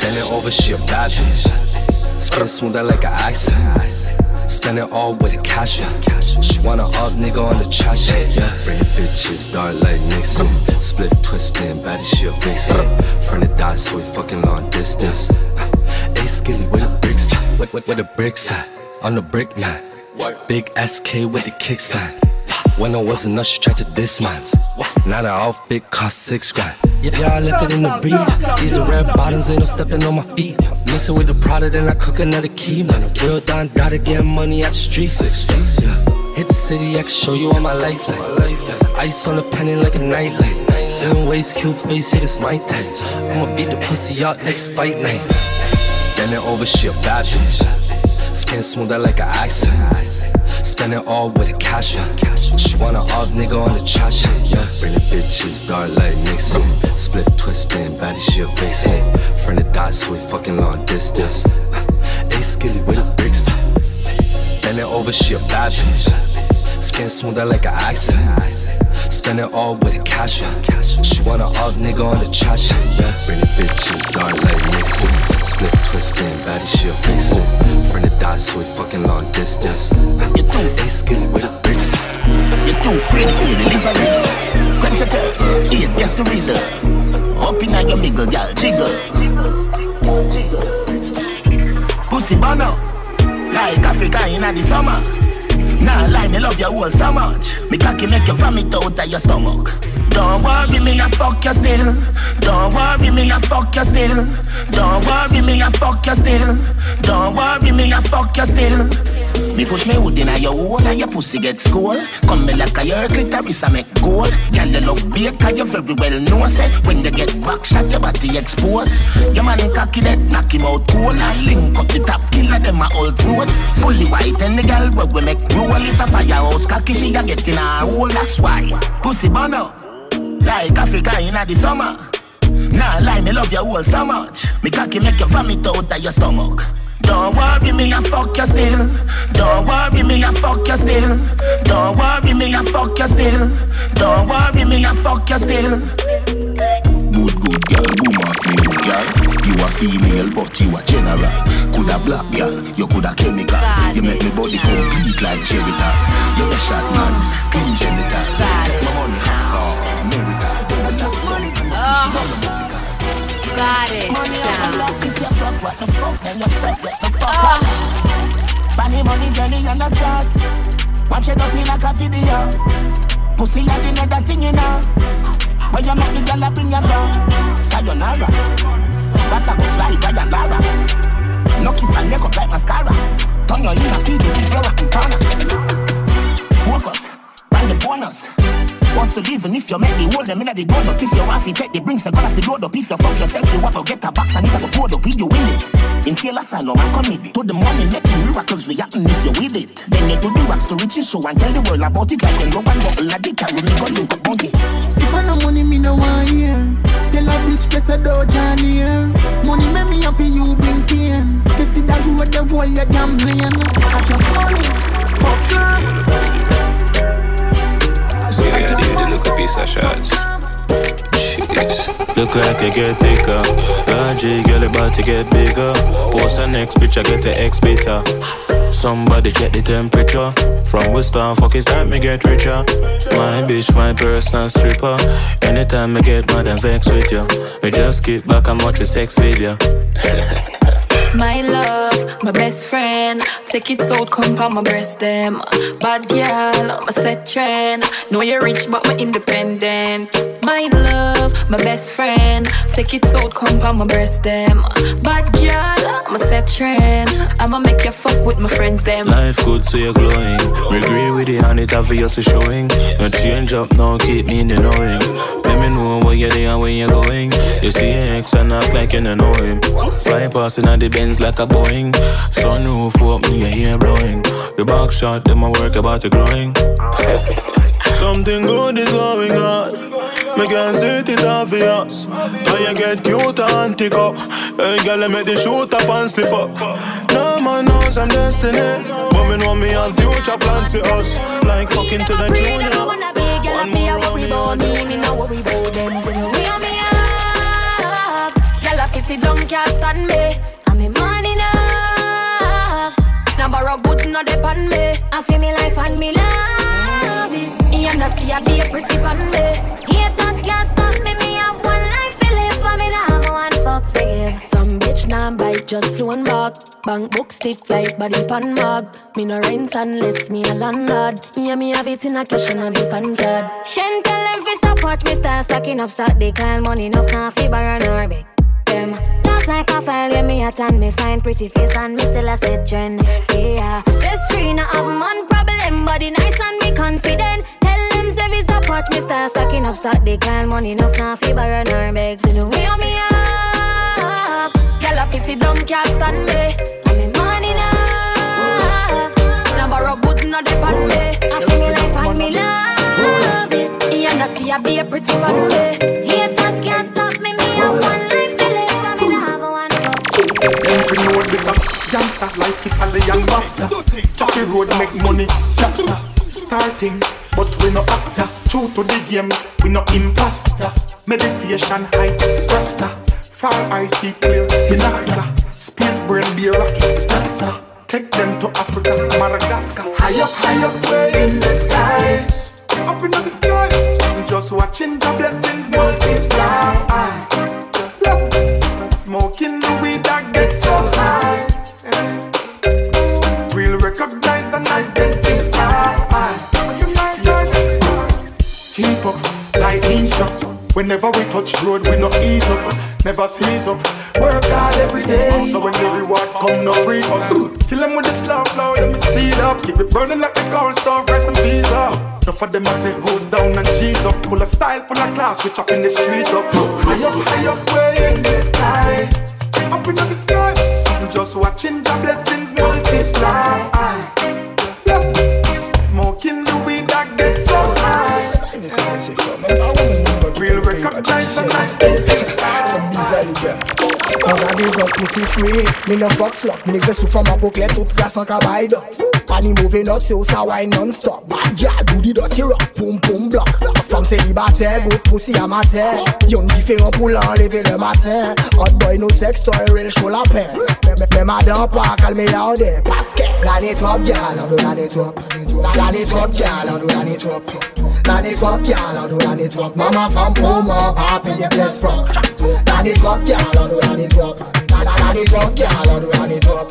Bend it over, she a bad bitch. Skin smoother like an accent. Spend it all with a cash. She wanna up nigga on the trash yeah. Bring the bitches, dark like Nixon. Split twisting, baddie she a vixen. Friend of die, so we fucking long distance. Uh, hey, skilly, with the bricks uh, at? Where, where, where the bricks at? On the brick line. Big SK with the kickstand. When I wasn't enough, she tried to diss mines. Now the outfit cost six grand. Yeah, yeah, I left it in the breeze. These are red bottoms, ain't no stepping on my feet. Mixing with the product, then I cook another key. Man, a real don gotta get money at the streets. Yeah. Hit the city, I can show you all my lifeline. Ice on the penny like a nightlight. Seven ways, cute face, hit it is my time. I'ma beat the pussy out next fight Night. Then it over, she a bad bitch. Skin smoother like an accent. Spend it all with a cash. She want an odd nigga on the trash yeah. Bring the bitches, dark like Nixon. Split twisting, body she a vixen. Friend of die, so we fucking long distance. Hey, skilly, with the bricks? Bend it over, she a bad bitch. Skin smoother like an ice. Spend it all with a cash out. She want an odd nigga on the trash shit, yeah. Bring the bitches, dark like Nixon. Split twisting, baddie she a vixen. Friend of die, so we fucking long distance. Hey, skilly, where the bricks at?
You're too afraid for the lyrics. Quench your thirst, eat, yes, the reader. Up in your middle, girl, jiggle. Pussy bono, like Africa in the summer. Nah, lie, me love you all so much. Me cocky make you vomit out of your stomach. Don't worry me, I fuck you still. Don't worry me, I fuck you still. Don't worry me, I fuck you still. Don't worry me, I fuck you still. Me push me hood inna your hole and your pussy get skull. Come me like a your clitoris I make gold. Girl you love bake 'cause you very well know say when you get back shot your body expose. Your man cocky that knock him out cold and link up the top killer them a old road. Fully white and the girl where we make roll is a firehouse cocky she a get in a hole that's why. Pussy bono like Africa inna the summer. Nah lie me love you all so much. Me cocky make you vomit out of your stomach. Don't worry me, I fuck you still. Don't worry me, I fuck you still. Don't worry me, I fuck you still. Don't worry me, I fuck you still.
Good, good girl, boom off me good girl. You a female, but you a general. Coulda black girl, you coulda chemical. You make me body complete like Jericho. You a shot man,
Got it.
Sound. What the fuck, and you what the fuck Bunny money, Jenny, and a jazz. Watch it up in a video. Pussy, I didn't that thing, you know. When you make the girl, I bring your gun. Sayonara. That I go fly, Brian Lara. No kiss and make up like mascara. Turn your in a feed if it's your rotten. Focus, find the bonus.
Also, even if you make the whole them in the gun, but if you want to take the brings, I gotta see load up. If you fuck yourself, you want to get a box and it a pour up, you win it. In Taylor Salon and comedy, to the money making miracles we happen if you with it. Then they do the rap story show and tell the world about it like when rub and bubble a dick and me go link up monkey.
If I no money, me no want hear. Tell a bitch this a doge on here. Money make me happy, you bring pain. You see that road the whole you gambling. I just money, fuck
So look a piece of shots.
Look like I get thicker. Logic, girl, about to get bigger. Post the next picture, get the X beta. Somebody check the temperature. From Worcester, fuck is that me get richer. My bitch, my personal stripper. Anytime I get mad and vex with you, me just keep back and watch with sex video. [laughs]
My love, my best friend. Take it out, come on my breast them. Bad girl, a set trend. Know you're rich, but me independent. My love, my best friend. Take it out, come on my breast them. Bad girl, a set trend. I'ma make you fuck with my friends them.
Life good, so you're glowing. Me agree with it, and it obviously showing. No change up, no keep me in the knowing. Let me know where you're there where you're going. You see X and act like you don't know him. Fly passing at the Benz like a Boeing. Sunroof up, me your hair blowing. The back shot, them a work about the growing. [laughs] Something good is going on. Me can see it, obvious. Now you get cute and tick up. Hey, girl, I make the shoot up and slip up. No man knows I'm destiny. But me know me have future plans for us. Like fucking to the junior. One more
worry about me, me no worry about them. So you me up. Girl, I pissy don't can't stand me. Borrow goods, not depend me. I feel me life and me love it. You know see I be a pretty pan me. Haters can't stop me. Me have one life to live, for me now have one fuck forgive. Some bitch now bite just loan back. Bank book stiff like body pan mag. Me no rent unless me a landlord. Yeah, me have it in a cash and a book and card. Shen tell them fi stop watch me start stacking up stock. They call money enough now fi borrow nor beg them. Just like a file when me at and me find pretty face and me still a set trend. Yeah, stress free, not have man problem, body nice and me confident. Tell them we stop watch me start stacking up stock. They call money enough now fi borrow nor beg. So no way me up. Girl a pissy don't can't stand me. I'm in money enough. Now borrow goods not depend me. I feel me life and me love it. You know see I be a pretty one day.
This a gangster like Italian mobster. Chucky road make money, chopster. Starting, but we no actor. True to the game, we no imposter. Meditation heights, rasta. Far I see clear, binocular. Space brain be rocket dancer. Take them to Africa, Madagascar. High up, high up, way in the sky. Up in the sky. I'm just watching the blessings multiply. Lightning struck. Whenever we touch road, we no ease up, never seize up. Work hard every day. So when the reward come, no free us. Kill them with the slow flow, let me speed up. Keep it burning like the cold stove, rice and peas up. Enough of them I say hose down and cheese up. Full of style, full of class, we chop in the street up. High up, high up, way in the sky. Up in the sky. I'm just watching the blessings multiply. Real recognition
Quand des autres pussy free Me no fuck slot Nigga sous from a bouclet Tout gars sans cabaye dot Pani mauvais note C'est au sa wine non-stop Bad girl do the dirty rock Poum poum block. Femme célibataire Good pussy amateur. Y'en différent pour l'enlever le matin. Hot boy no sex toy Real show la peine Mais madame pas calmer down there Parce que La network girl On do la network La network girl On do la network La network girl On do network Maman femme pour moi Papi est blessed fuck La network girl On do network La network girl On do network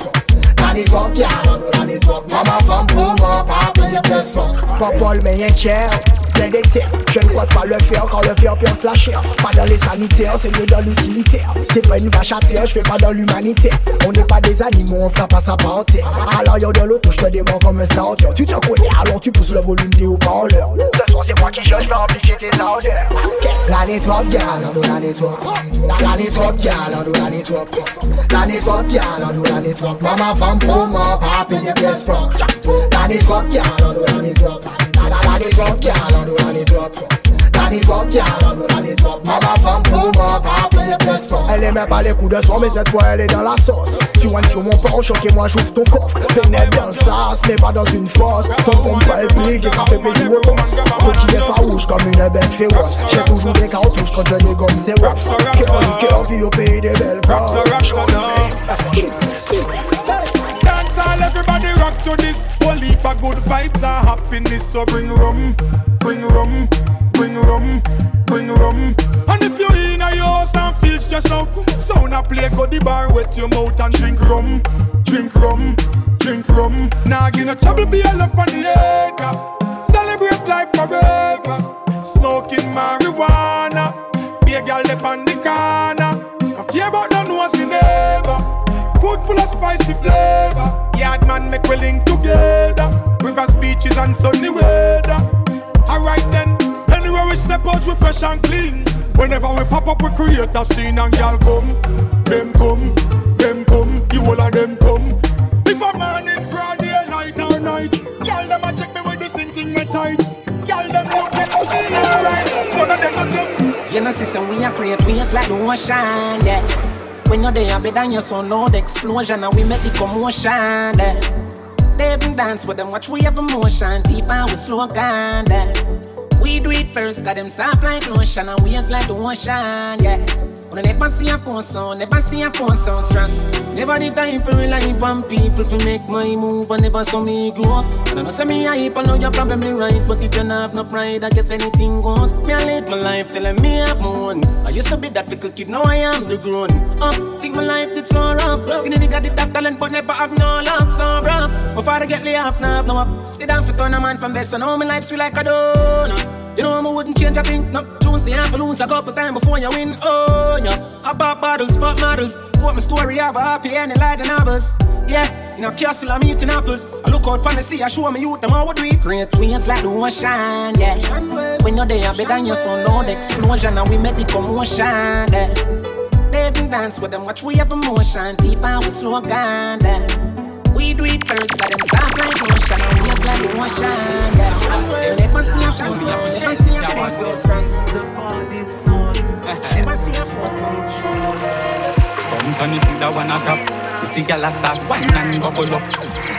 La network girl On do network Maman femme pour moi Papi est blessed fuck Popol mais y'a cher Je ne croise pas le fer quand le fer perce la chair. Pas dans les sanitaires, c'est mieux dans l'utilitaire. C'est pas une vache à terre, je fais pas dans l'humanitaire. On n'est pas des animaux, on fera pas sa partir. Alors yo de l'auto, je te dément comme un starter. Tu te connais, alors tu pousses le volume des haut-parleurs. Ce soir c'est moi qui je vais amplifier tes ordres. La network gal, on la network. La network gal, on la network. La network gal, on la network. Mama femme pour moi, best fuck. La network gal, on la network. La network gal, on la network. La network gal, on la network. Mama femme pour moi, papi les best. Elle aimait pas les coups de soir, mais cette fois elle est dans la sauce. Tu vois sur mon porche, ok, moi j'ouvre ton coffre. Pénètre dans le sas, mais pas dans une fosse. Ton pompe pas épique et ça fait plaisir au boss. Petit est farouche comme une bête féroce. J'ai toujours des cartouches quand je dégomme ces raps. Cœur cœur, vie au pays des belles causes.
To this. Whole heap of good vibes and happiness. So bring rum, bring rum, bring rum, bring rum. And if you're in a house and feel stressed out, sound a play, go the bar, wet your mouth and drink rum, drink rum, drink rum. Nah, give no trouble, be a love on the acre. Celebrate life forever. Smoking marijuana. Be a girl up on the corner. No care about neighbor. Food full of spicy flavor. Yard man make we link together. Rivers, beaches and sunny weather. Alright then, anywhere we step out we fresh and clean. Whenever we pop up we create a scene and y'all come. Them come, them come, you all of them come. If a man in broad day, night or night, y'all them a check me with the same thing me tight. Y'all them look them feel alright. None of them a come.
You know, system we are create waves like the ocean, yeah. When you're there, better than your son, loud explosion, and we make the commotion, yeah. They even dance with them, watch we have emotion, deep and we slow down, yeah. We do it first, got them soft like lotion, and waves like the ocean, yeah. When I never see a phone sound, never see a phone sound strong. Never the time for rely on people to make my move, and never saw me grow up. And I know say me hype, I know you're probably right, but if you not have no pride, I guess anything goes. Me I live my life telling me I'm own. I used to be that little kid, now I am the grown up. Think my life did so rough. Skinny nigga did that talent, but never have no luck, so bro. My father get laid off now, now I did have to turn a man from best, and all my life sweet like a donut. You know i'm wouldn't change a thing. No, choose the ample lose a couple times before you win. Oh yeah, I bought bottles, pop models. Put my story up, happy and like the novels. Yeah, in a castle I'm eating apples. I look out pon the sea, I show me youth them all what it. Great waves like the ocean, yeah. When you're there, better than your son, Lord explosion, and we make the commotion. Yeah. They even dance with them, watch we have emotion, deep and we slow down. Yeah. We do it first, got them soft like ocean and waves like the ocean. Yeah. They never see a force, never see a force Never see a force
Fountain, you see that one a top. You see gyal a start wine and bubble up.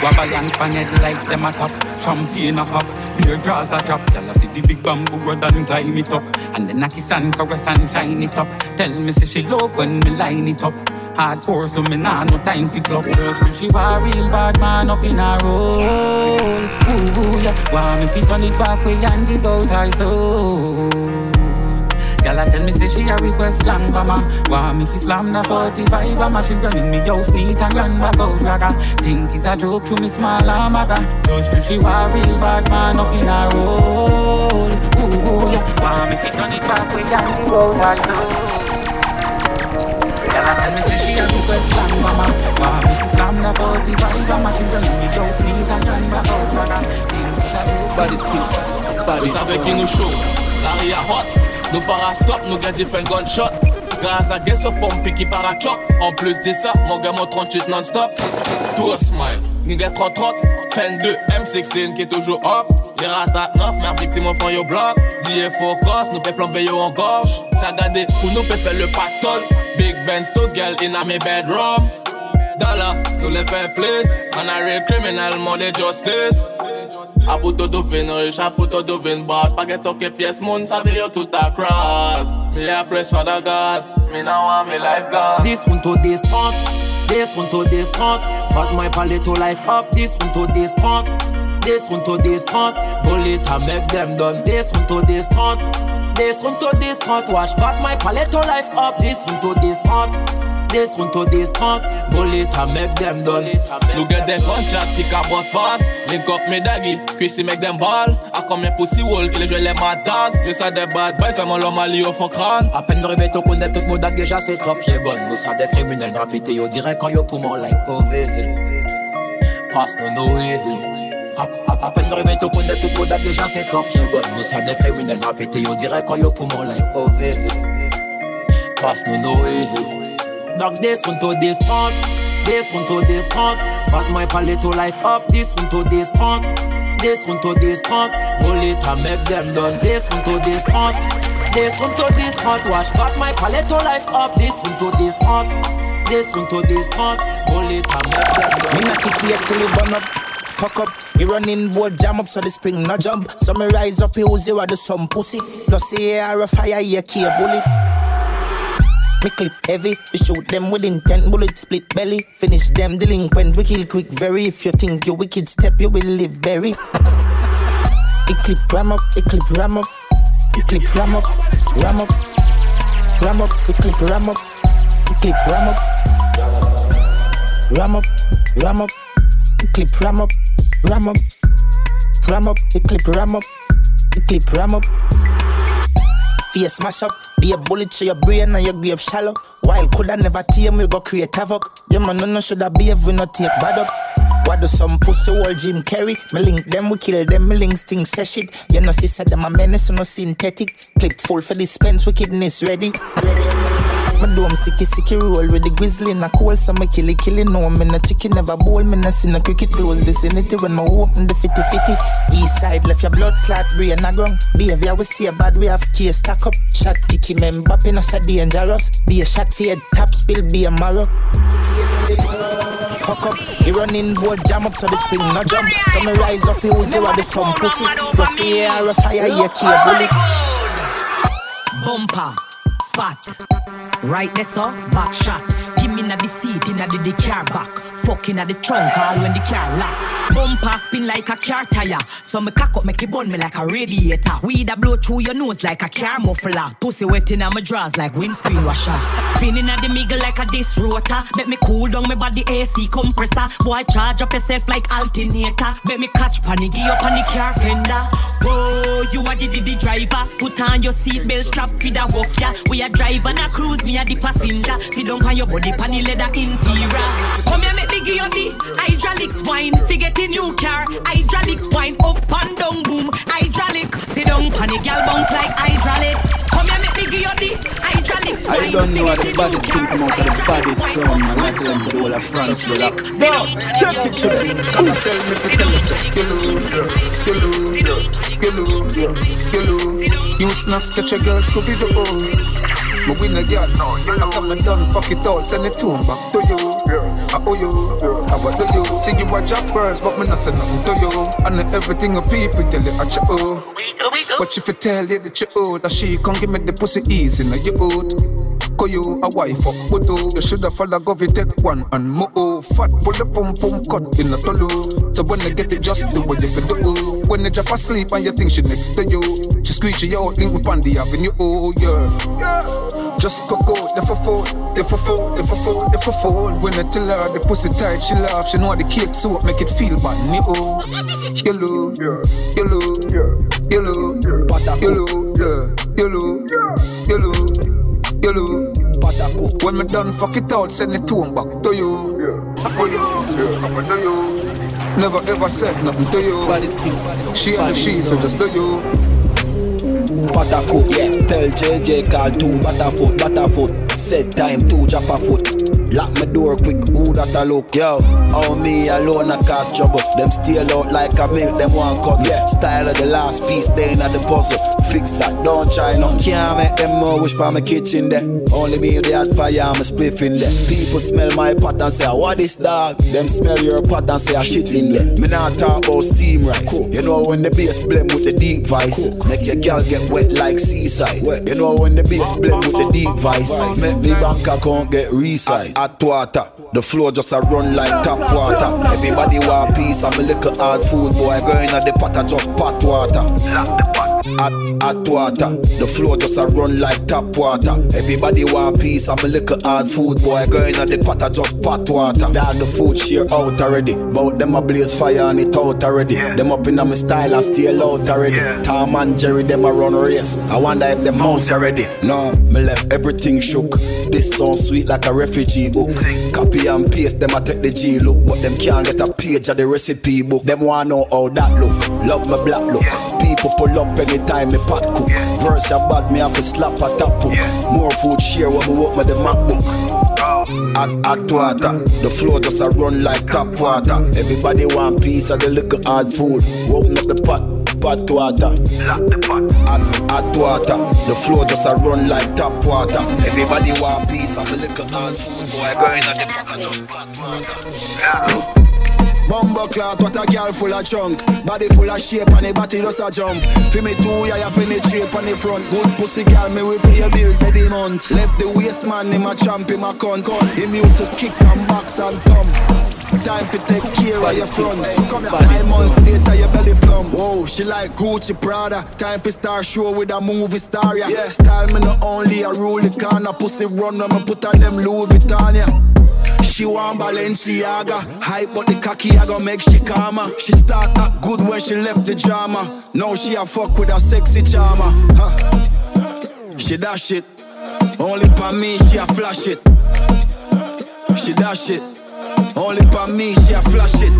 Wobble and fan head like them a top. Champagne a pop, beer draws a drop. Gyal a see the big bamboo rod and climb it up. And then a kiss and caress and shine it up. Tell me say she love when me line it up. Hardcore, so me nah no time fi flop. Girl, so she want real bad man up in a roll. Ooh, ooh, yeah. Want me fi turn it back way and dig out her soul. Girl, I tell me say she a request slang mama. Want me fi slam the 45 I'ma she running me house neat and run back out ragga. Think it's a joke to me small ah, mother. Just so she want real bad man up in a roll. Ooh, ooh, yeah. Want me fi turn it back way and dig out her soul. Girl, I tell me say she a request slang mama Want me fi slam the 45 I'ma she running me house neat and run back out ragga. Think it's a joke.
Body skill, Vous savez qui nous chaud, l'arrière hot Nous parastop, nous gagne different gunshot Grâce à guess up pompe qui parachoc En plus de ça, mon gars mon 38 non-stop Tout un smile, nigga 30-30 Fan 2, M16 qui est toujours up Les ratas 9, mère victime au fond yo bloc. DF focus, nous peut plomber yo en gorge. T'as gardé, pour nous peut faire le pactole. Big Ben, stock girl in a me bedroom. Dollar, nous les fait plus. Man a real criminal, more de justice. A puto duvin rich, oh, a puto duvin boss Spaghetti que pièce, moun sabe yo tout a cross Me a press for the God. Me now want me life gone
This one to this part, this one to this part. But my palette to life up, this one to this part. This one to this part, bullet and make them done. This one to this part, this one to this part. Watch, but my palette to life up, this one to this part. This one to this part, bullet and make them done.
Nous get des contracts, pick up boss fast Link up me daggy, Chrissy make them ball A comme un pussy wall, que les jeux les mad dogs. Le ça des bad boys, mon l'homme au fond crâne.
À peine de tout connaît tout mon dag déjà c'est top, yeah, bon. Nous ça des criminels, rapidité, on dirait quand yo pour mon like COVID. Passe nous no way. À peine de réveil, tout connaît tout mon dag déjà c'est top, yeah, bon. Nous ça des criminels, rapidité, on dirait quand yo pour mon like COVID. Passe nous no way. Dog this one to this part, this one to this part. But my palette to life up, this one to this part. This one to this part, bullet and make them done. This one to this part, this one to this part. Watch, got my palette to life up. This one to this part, this one to this part, bullet and make them done.
Me not kick here till you burn up. Fuck up, you running board jam up so the spring no jump. So me rise up, you zero do some pussy. Plus the air a fire, yeah, key bullet. Me clip heavy, we shoot them with intent, bullet split belly. Finish them delinquent, we kill quick very. If you think you wicked step, you will live berry. [laughs] It clip ram up, it clip ram up, it clip ram up, ram up, ram up, it clip ram up, it clip ram up, ram up, ram up, it clip ram up, ram up, ram up, it clip ram up, it clip ram up. Face smash up, be a bullet to your brain and your grave shallow. While coulda never tame, we go create havoc. Yeah, man, no, no shoulda behave, we not take bad up. What do some pussy old Jim Carrey? Me link them, we kill them, me links things say shit. You know, said them a menace, no synthetic. Clip full for dispense, wickedness ready. Me do 'em sicky sicky roll with the grizzly in a cold, so me kill it, kill it. No, me no chicken, never bowl, me no see no cricket close vicinity when me open the fitty fitty. East side left your blood clot, brain a ground. Behavior we see a bad, we have case stack up. Shot picky, me Mbappe, no so dangerous. Be a shot your top spill, be a marrow. Fuck up, the running board jam up so the spring no jump. So me rise up, you zero the some pussy. Plus air a fire, yeah, key a bullet.
Bumper, fat. Right there, so back shot. Give me na the seat in the, the car back. Fucking at the trunk, all when the car lock. Bumper spin like a car tire. So me cock up, make it burn me like a radiator. Weed a blow through your nose like a car muffler. Pussy wet in my drawers like windscreen washer. Spinning at the middle like a disc rotor. Make me cool down my body AC compressor. Boy, charge up yourself like alternator. Make me catch panicky up on the car fender. You are the, the, the driver. Put on your seatbelt strap for the walk, yeah. We a drive and a cruise, me a the passenger. Sit down on your body, pan the leather interior. Come here, make give you the hydraulics wine. Forget a new car, hydraulics wine up and down, boom. Hydraulic, sit down, pan the gal bounce like hydraulics. Come here, make me give you the hydraulics wine.
I don't know what the baddest thing come out of the baddest sound, man. I tell them to the whole of France to lock. No, take it to me. Who tell me to tell us? You lose, you lose, you lose, you lose. You snap, sketch a girl, Scooby Doo. Me win a girl now. After me done, fuck it out, send it to him back to you. I owe you, I what do you? See you a job birds, but me not say nothing to you. I know everything a people tell you at you owe. But if you tell you that you owe, that she can't give me the pussy easy, now you owed. Call you a wife up with You. Shoulda follow go fi take one and move. Fat pull the pum pum cut in a tolu So when they get it just do what you fi do. When they drop asleep and you think she next to you She squeeze you out link up on the avenue. Oh yeah Yeah. Just go go the for four The for four The for four The for four When I tell her the pussy tight she laugh. She know the cake so make it feel bad new? Oh Yellow Yellow Yellow Yellow Yellow Yellow Yellow When me done fuck it out, send it to him back to you. To you. Never ever said nothing to you. She and she, so just do you.
Buttercook, yeah. Tell JJ call two butterfoot, butterfoot. Set time to drop a foot. Lock my door quick, who that I look, yo. Oh me alone I cause trouble. Them steal out like a milk, them one cut. Yeah. Style of the last piece, they in the puzzle. Fix that, don't try no. Can't make them more wish for my kitchen there. Only me the hot fire, I'm a spliff in there. People smell my pot and say, what is dog? Them smell your pot and say, I shit in there. Me not talk about steam rice. You know when the bass blend with the deep vice. Make your girl get wet like seaside. Wet. You know when the bass blend with the deep vice. Make me bank account get resized. Hot water, The floor just a run like tap water. Everybody want peace, I'm a little hard food boy. Going at the pot, I just pot water. Hot, hot water. The floor just a run like tap water. Everybody want peace, I'm a little hard food boy. Going at the pot, I just pot water. Dog, the food share out already. Bout them a blaze fire and it out already. Them up in my style and stay out already. Tom and Jerry, them a run race. I wonder if them mouse already. No, me left everything shook. This song sweet like a refugee book. Copy and paste, them a take the G look. But them can't get a page of the recipe book. Them wanna know how that look. Love my black look. People pull up anytime me pot cook. Verse a bad, me have to slap a tap. More food share when me walk with the MacBook. Hot, hot water. The floor just a run like tap water. Everybody want piece of the little hard food. Open up the pot, pot water. Hot, hot water. The floor just a run like tap water. Everybody want piece of the little hard food. Boy, going at the pot, I just pot water. Bumbo clot, what a girl full of chunk Body full of shape and the body just a jump Feel me too, yeah, you penetrate on the front Good pussy girl, me we pay bills every month Left the waist man, in my champ, in my con Him used to kick and box and thumb Time to take care of your front Come here, nine months later, your belly plump Whoa, she like Gucci Prada Time for star show with a movie star, yeah, yeah Style me not only a rule the corner Pussy run when me put on them Louis Vuitton, yeah she want Balenciaga. Hype but the cocky I gon' make she calmer. She start act good when she left the drama. Now she a fuck with a sexy charmer. Huh. She dash it. Only for me she a flash it. She dash it. Only for me she a flash it.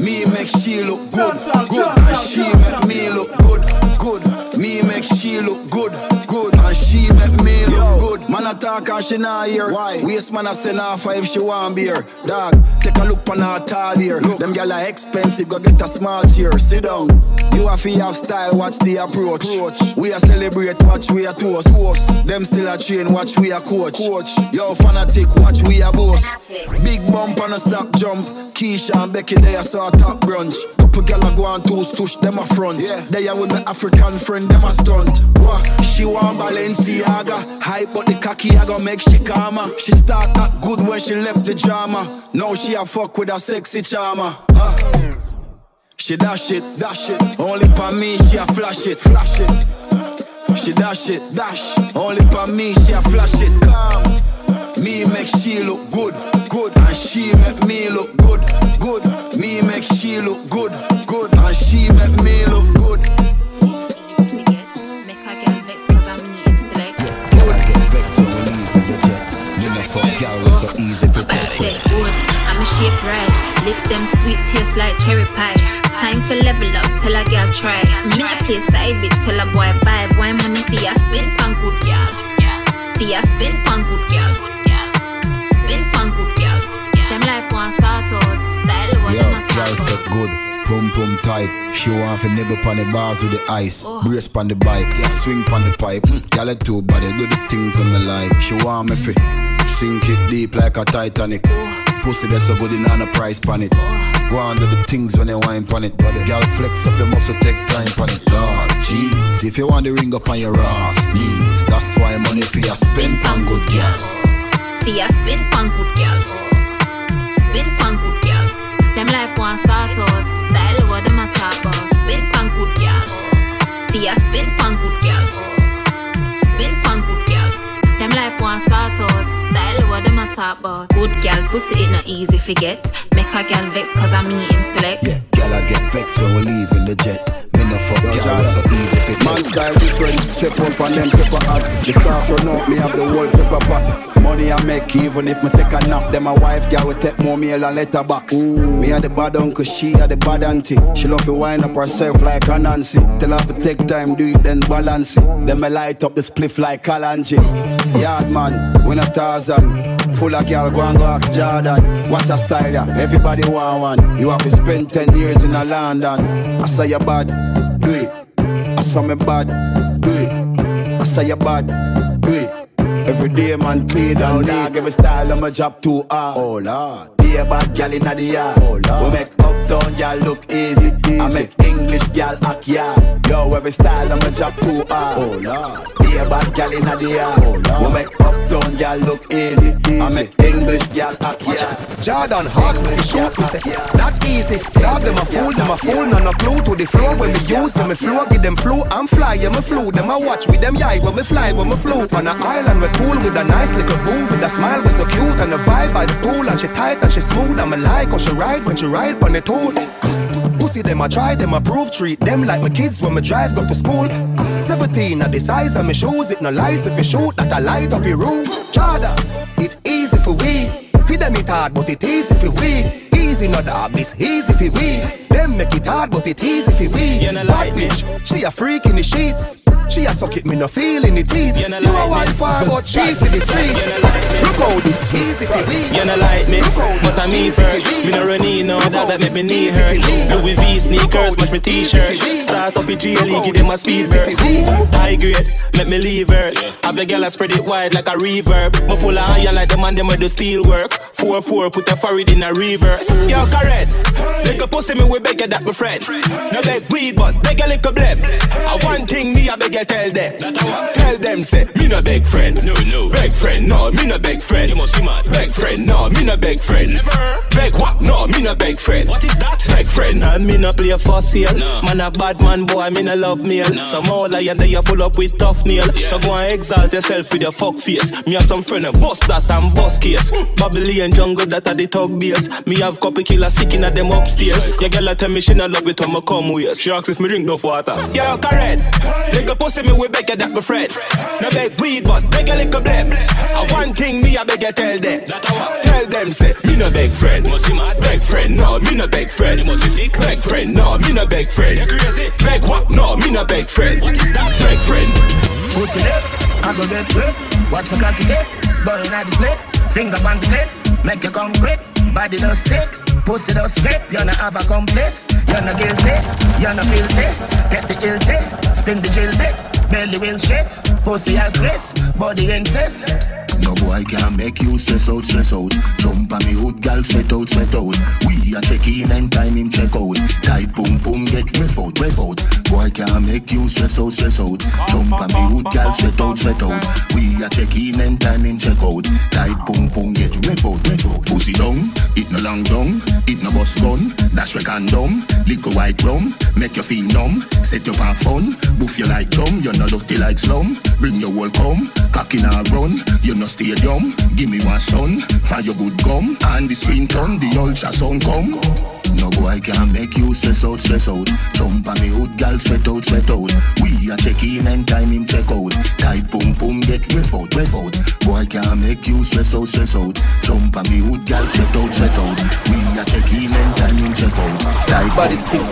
Me make she look good, good, and she make me look good, good. Me make she look good, good, and she make me look good. Man a talk and she not hear. Why? Waste man a send her five she want beer. Dog, take a look on her tall here. Look. Them gyal are expensive, go get a small chair. Sit down. You have to have style, watch the approach. approach. We a celebrate, watch we a toast. toast. Them still a train, watch we a coach. coach. Yo, fanatic, watch we a boss. Big bump on a stop jump. Keisha and Becky, they a saw top brunch. Couple gyal a go on two stush, them a front. Yeah. They a with my African friend, them a stunt. What? She want Balenciaga, hype but the cocky I gon' make she calmer. She start act good when she left the drama. Now she a fuck with a sexy charmer. Huh? She dash it, dash it. Only for me she a flash it, flash it. She dash it, dash. Only for me she a flash it. Calm. Me make she look good, good, and she make me look good, good. Me make she look good, good, and she make me look good.
Shape right. Lips them sweet, taste like cherry pie. Time for level up, tell a girl try. Me not play side bitch, tell a boy bye. Boy money for ya spin pan good girl. For ya spin pan good girl. Spin pan good girl. Them life one sort out, style what them a
talk set good. Pum pum tight, she want fi nibble pon the bars with the ice. Oh. Brace pon the bike, yeah, swing pon the pipe. Mm. Girl it too body, do the things on me like. She want me fi sink it deep like a Titanic. Pussy that's so good in on a price pan it. Go on the things when you wine pan it. But the girl flex up, your muscle, take time pan it. Lord, jeez, if you want the ring up on your ass knees, that's why money for your spin pan good girl.
For your spin pan good girl. Spin pan good girl. Them life one sort out. Style what them a talk about. Spin pan good girl. For your spin pan good girl. Spin pan good girl. Life one sort out. Style what them a talk about. Good gal, pussy it not easy forget. Make a gal vex cause I'm eating select.
Yeah, gal I get vexed when we leave in the jet. No fuck gal, so easy fit. Man style different, step up on them pepper hot. The sauce run out, me have the whole pepper pot. Money I make even if me take a nap. Then my wife gal will take more meal and letterbox. Ooh. Me a the bad uncle, she a the bad auntie. She love to wind up herself like a Nancy. Tell her to take time, do it then balance it. Then me light up the spliff like Kalanji. Yard man, we not Tarzan. Full of girl, go and go ask Jordan. Watch a style, yeah. Everybody want one. You have to spend 10 years in a London. I say you bad, do it. I saw me bad, do it. I say you bad, do it. Every day man clean down dog Every style of my job too hard Oh lord Be a bad gal inna the yard Oh lord We make uptown gal look easy, easy. I make English gal act yard Yo every style my job too hard Oh lord Be a bad gal inna the yard. Oh, we make uptown gal look easy. I make English gal act yeah.
Jordan Hawks me shoot me say that easy. Dog them a fool, them a fool, no no clue to the flow when me use them. Me flow, give them flu, I'm fly, yeah me flew. Them a watch with them yai when me fly, when me flew. On an island we cool with a nice little boo with a smile we so cute and a vibe by the pool and she tight and she smooth. I'm a like how she ride when she ride on the tool. Pussy them I try, them I prove, treat them like my kids when me drive go to school. 17 at the size of my shoes, it no lies if you shoot that I light up your room. Chada, it easy for we. Feed them it hard, but it easy for we. Easy no dog, this easy for we. Them make it hard, but it easy for we. Bad bitch, she a freak in the sheets. She a suck it, me no feel in the teeth. You a wife for but she for the streets. Look how this easy for we.
You no like me, but I me first. Me no run in, no that that make me knee hurt. Louis V sneakers, match my t-shirt. Start up in G League, give them a speed burst. High grade, make me leave her. Have the girl I spread it wide like a reverb. Me full of iron like the man them with the steel work. Four four, put a forehead in a reverse. Yo, correct. Little pussy me we beg you that my friend. No beg weed, but beg a little blem. I one thing me I beg you tell them. Tell them say me no beg friend. No no. Beg friend, no me no beg friend. You must be mad. Beg friend, no me no beg friend. Never. Beg what? No me no beg friend. What is that? Beg friend.
And me no play for sale. No. Man a bad man boy, me no love meal. No. Some all lion they you full up with tough nail. Yeah. So go and exalt yourself with your fuck face. Me have some friend and bust that and bust case. Mm. Babylon jungle that are the talk beers. Me have couple killer sick in them upstairs. Your girl a tell me she no love it when me come with. She asks if me drink no water.
Yeah, correct. Little pussy me we beg you that my friend. No beg weed, but beg a little blem. And one thing me I beg you tell them. Tell them say me no beg friend. Beg friend, no me no beg friend. Beg friend, no me no beg friend. crazy. Beg what? No me no beg friend. What is that? Beg friend.
Pussy lip, I go get grip. Watch my cocky dip, ball in the split. Finger on the clip, make you come quick. Body don't stick, pussy don't slip. You not have a complice, you not guilty, you not guilty. Get the guilty, spin the jill bit. Belly will shift, pussy at risk, body insist.
No boy can make you stress out, stress out. Jump on me hood, gal, sweat out, sweat out. We a check in and time him check out. Tight boom boom, get ref out, ref out. Boy can make you stress out, stress out. Jump on me hood, gal, sweat out, sweat out. We a check in and time him check out. Tight boom boom, get ref out, ref out. Pussy down, it no long down, it no bust gun. Dash we condom, liquor white rum, make you feel numb. Set you for fun, boof you like drum. You're not dirty like slum. Bring your whole come, cock in a run. You no stadium, give me one son, your good gum. And the screen turn, the ultrasound come. No boy can make you stress out, stress out. Jump on me hood, gal, sweat out, sweat out. We a check in and time him check out. Tight boom boom, get ref out, ref out. Boy can make you stress out, stress out. Jump on me hood, gal, sweat out, sweat out. We a check in and time him check out. Tight
body stick,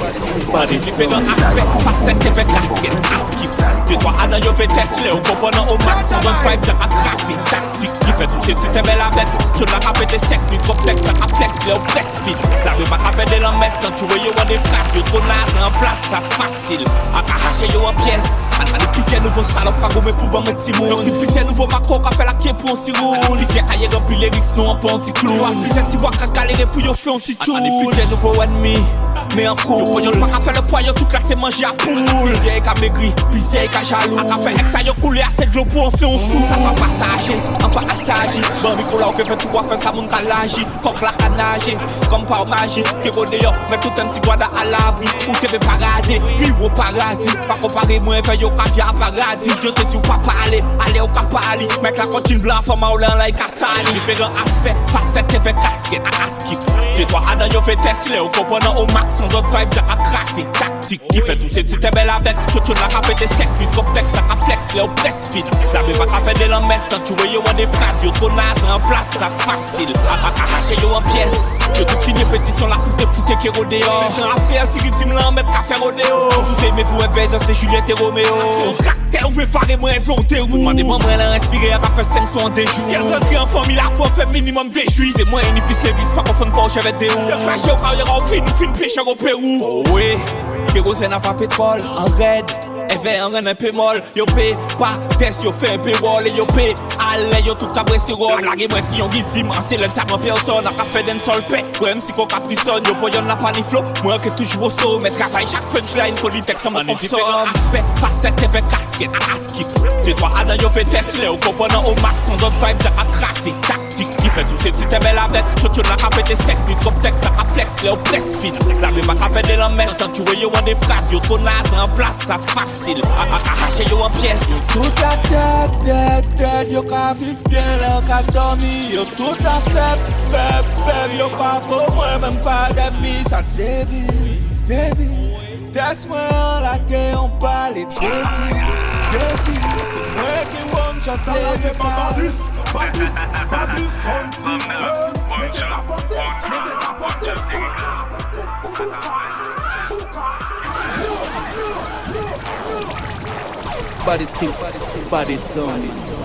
body différents aspects, facettes avec casquette, askip. De toi à yo fait Tesla, ou comprenant au max, on donne five, j'ai crassé, tactique. Qui fait toucher, tu t'es belle avec. Tu n'as qu'à péter sec, mi complexe, à flex, là, au breastfeed. La rue m'a fait de la messe, tu vois, yo, on des phrases, yo, trop naze, en place, ça facile. À arracher, yo, en pièces. A l'épicier nouveau salope, pas gommé pour bon petit mot. L'épicier nouveau Mako, qu'a fait la quai pour un petit roux. L'épicier cahier rempli les risques, non, pas un petit clou. L'épicier petit bois, qu'a galéré pour yo faire un petit chou. L'épicier nouveau ennemi. Mais en cours, yo pas qu'à faire le poids, yo tout là c'est manger à poule. Plusieurs qu'a maigri, plusieurs qu'a jaloux. Qu'a fait ex à yo couler assez de l'eau pour en faire un sou. Ça va passager, en pas assagi. Bon, Miko là, que fait tout voir faire ça, mon calagi. Coq la canage, comme par magie. bode yo Mè toutan si gwada alabri Ou te ve parade, mi ou paradi Pa kompare mwen fe yo kavya paradi Yo te ti ou pa pale, ale ou ka pali Mè la kontin blan fama ou lan la i kasali Diferent aspek, faset te ve kasket a askit De to adan yo fe tesle ou komponan ou mak San dot vibe ja akrasi, taktik Ki fe tou se ti te bel aveks Chocho na ka pete sek, mi trop tek sa ka flex Le ou pres fit, la be pa ka fe de lan mes San chouwe yo an de fras, yo tro naz an plas Sa fasil, a pa ka hache yo an pyes Yo tout sinye petisyon la koute coûte fouté, qui rodéo. Maintenant, après, un tigre, team, là, mettre café rodéo. Tous ces mes vous, c'est Juliette et Roméo. Caractère, vous faire moi, inventer, vous. Demandez moi, moi, elle a respiré, elle a fait 500 des jours. Si elle rentre en famille, la fois, fait minimum des juifs. C'est moi, une épice, les mix, pas qu'on pas au chevet des roues. C'est pêche au carrière, au fin, nous fin pêche au Pérou. Oh oui, kérosène n'a pas pétrole, en raid. Eve an ren pe mol Yo pe pa tes yo fe pe wol E yo pe ale yo tout ka bresi rol Lage mwen si yon gidi man se lèl sa mwen pe oson Ak a fe den sol pe Kwen si ko ka prison Yo po yon la paniflo Mwen ke toujou oso Met travay chak punchline Foli tek sa mwen konson An aspect facet eve kasket Askip De kwa anan yo fe tes le Ou komponan au max An dot vibe jak a krasi Taktik Ki fe tou se ti teme la vex Chot yon la ka pete sek Ni trop tek sa ka flex Le ou pres fin La me baka de lan mes San chouwe yo an de fras Yo to naz an plas sa A ka hache yo an pièce Yo tout la tête, tête, tête Yo ka viv bien, le yo ka dormi. Yo tout la feb, feb, feb Yo pa fo mwen, men pa demi Sa debi, debi Tes mwen an la ke yon pale. Debi, debi Se mwen ki won chate
Dalaze pa badis, badis, badis Son sisters Mwen se la pote, mwen se la pote
Body still, body son.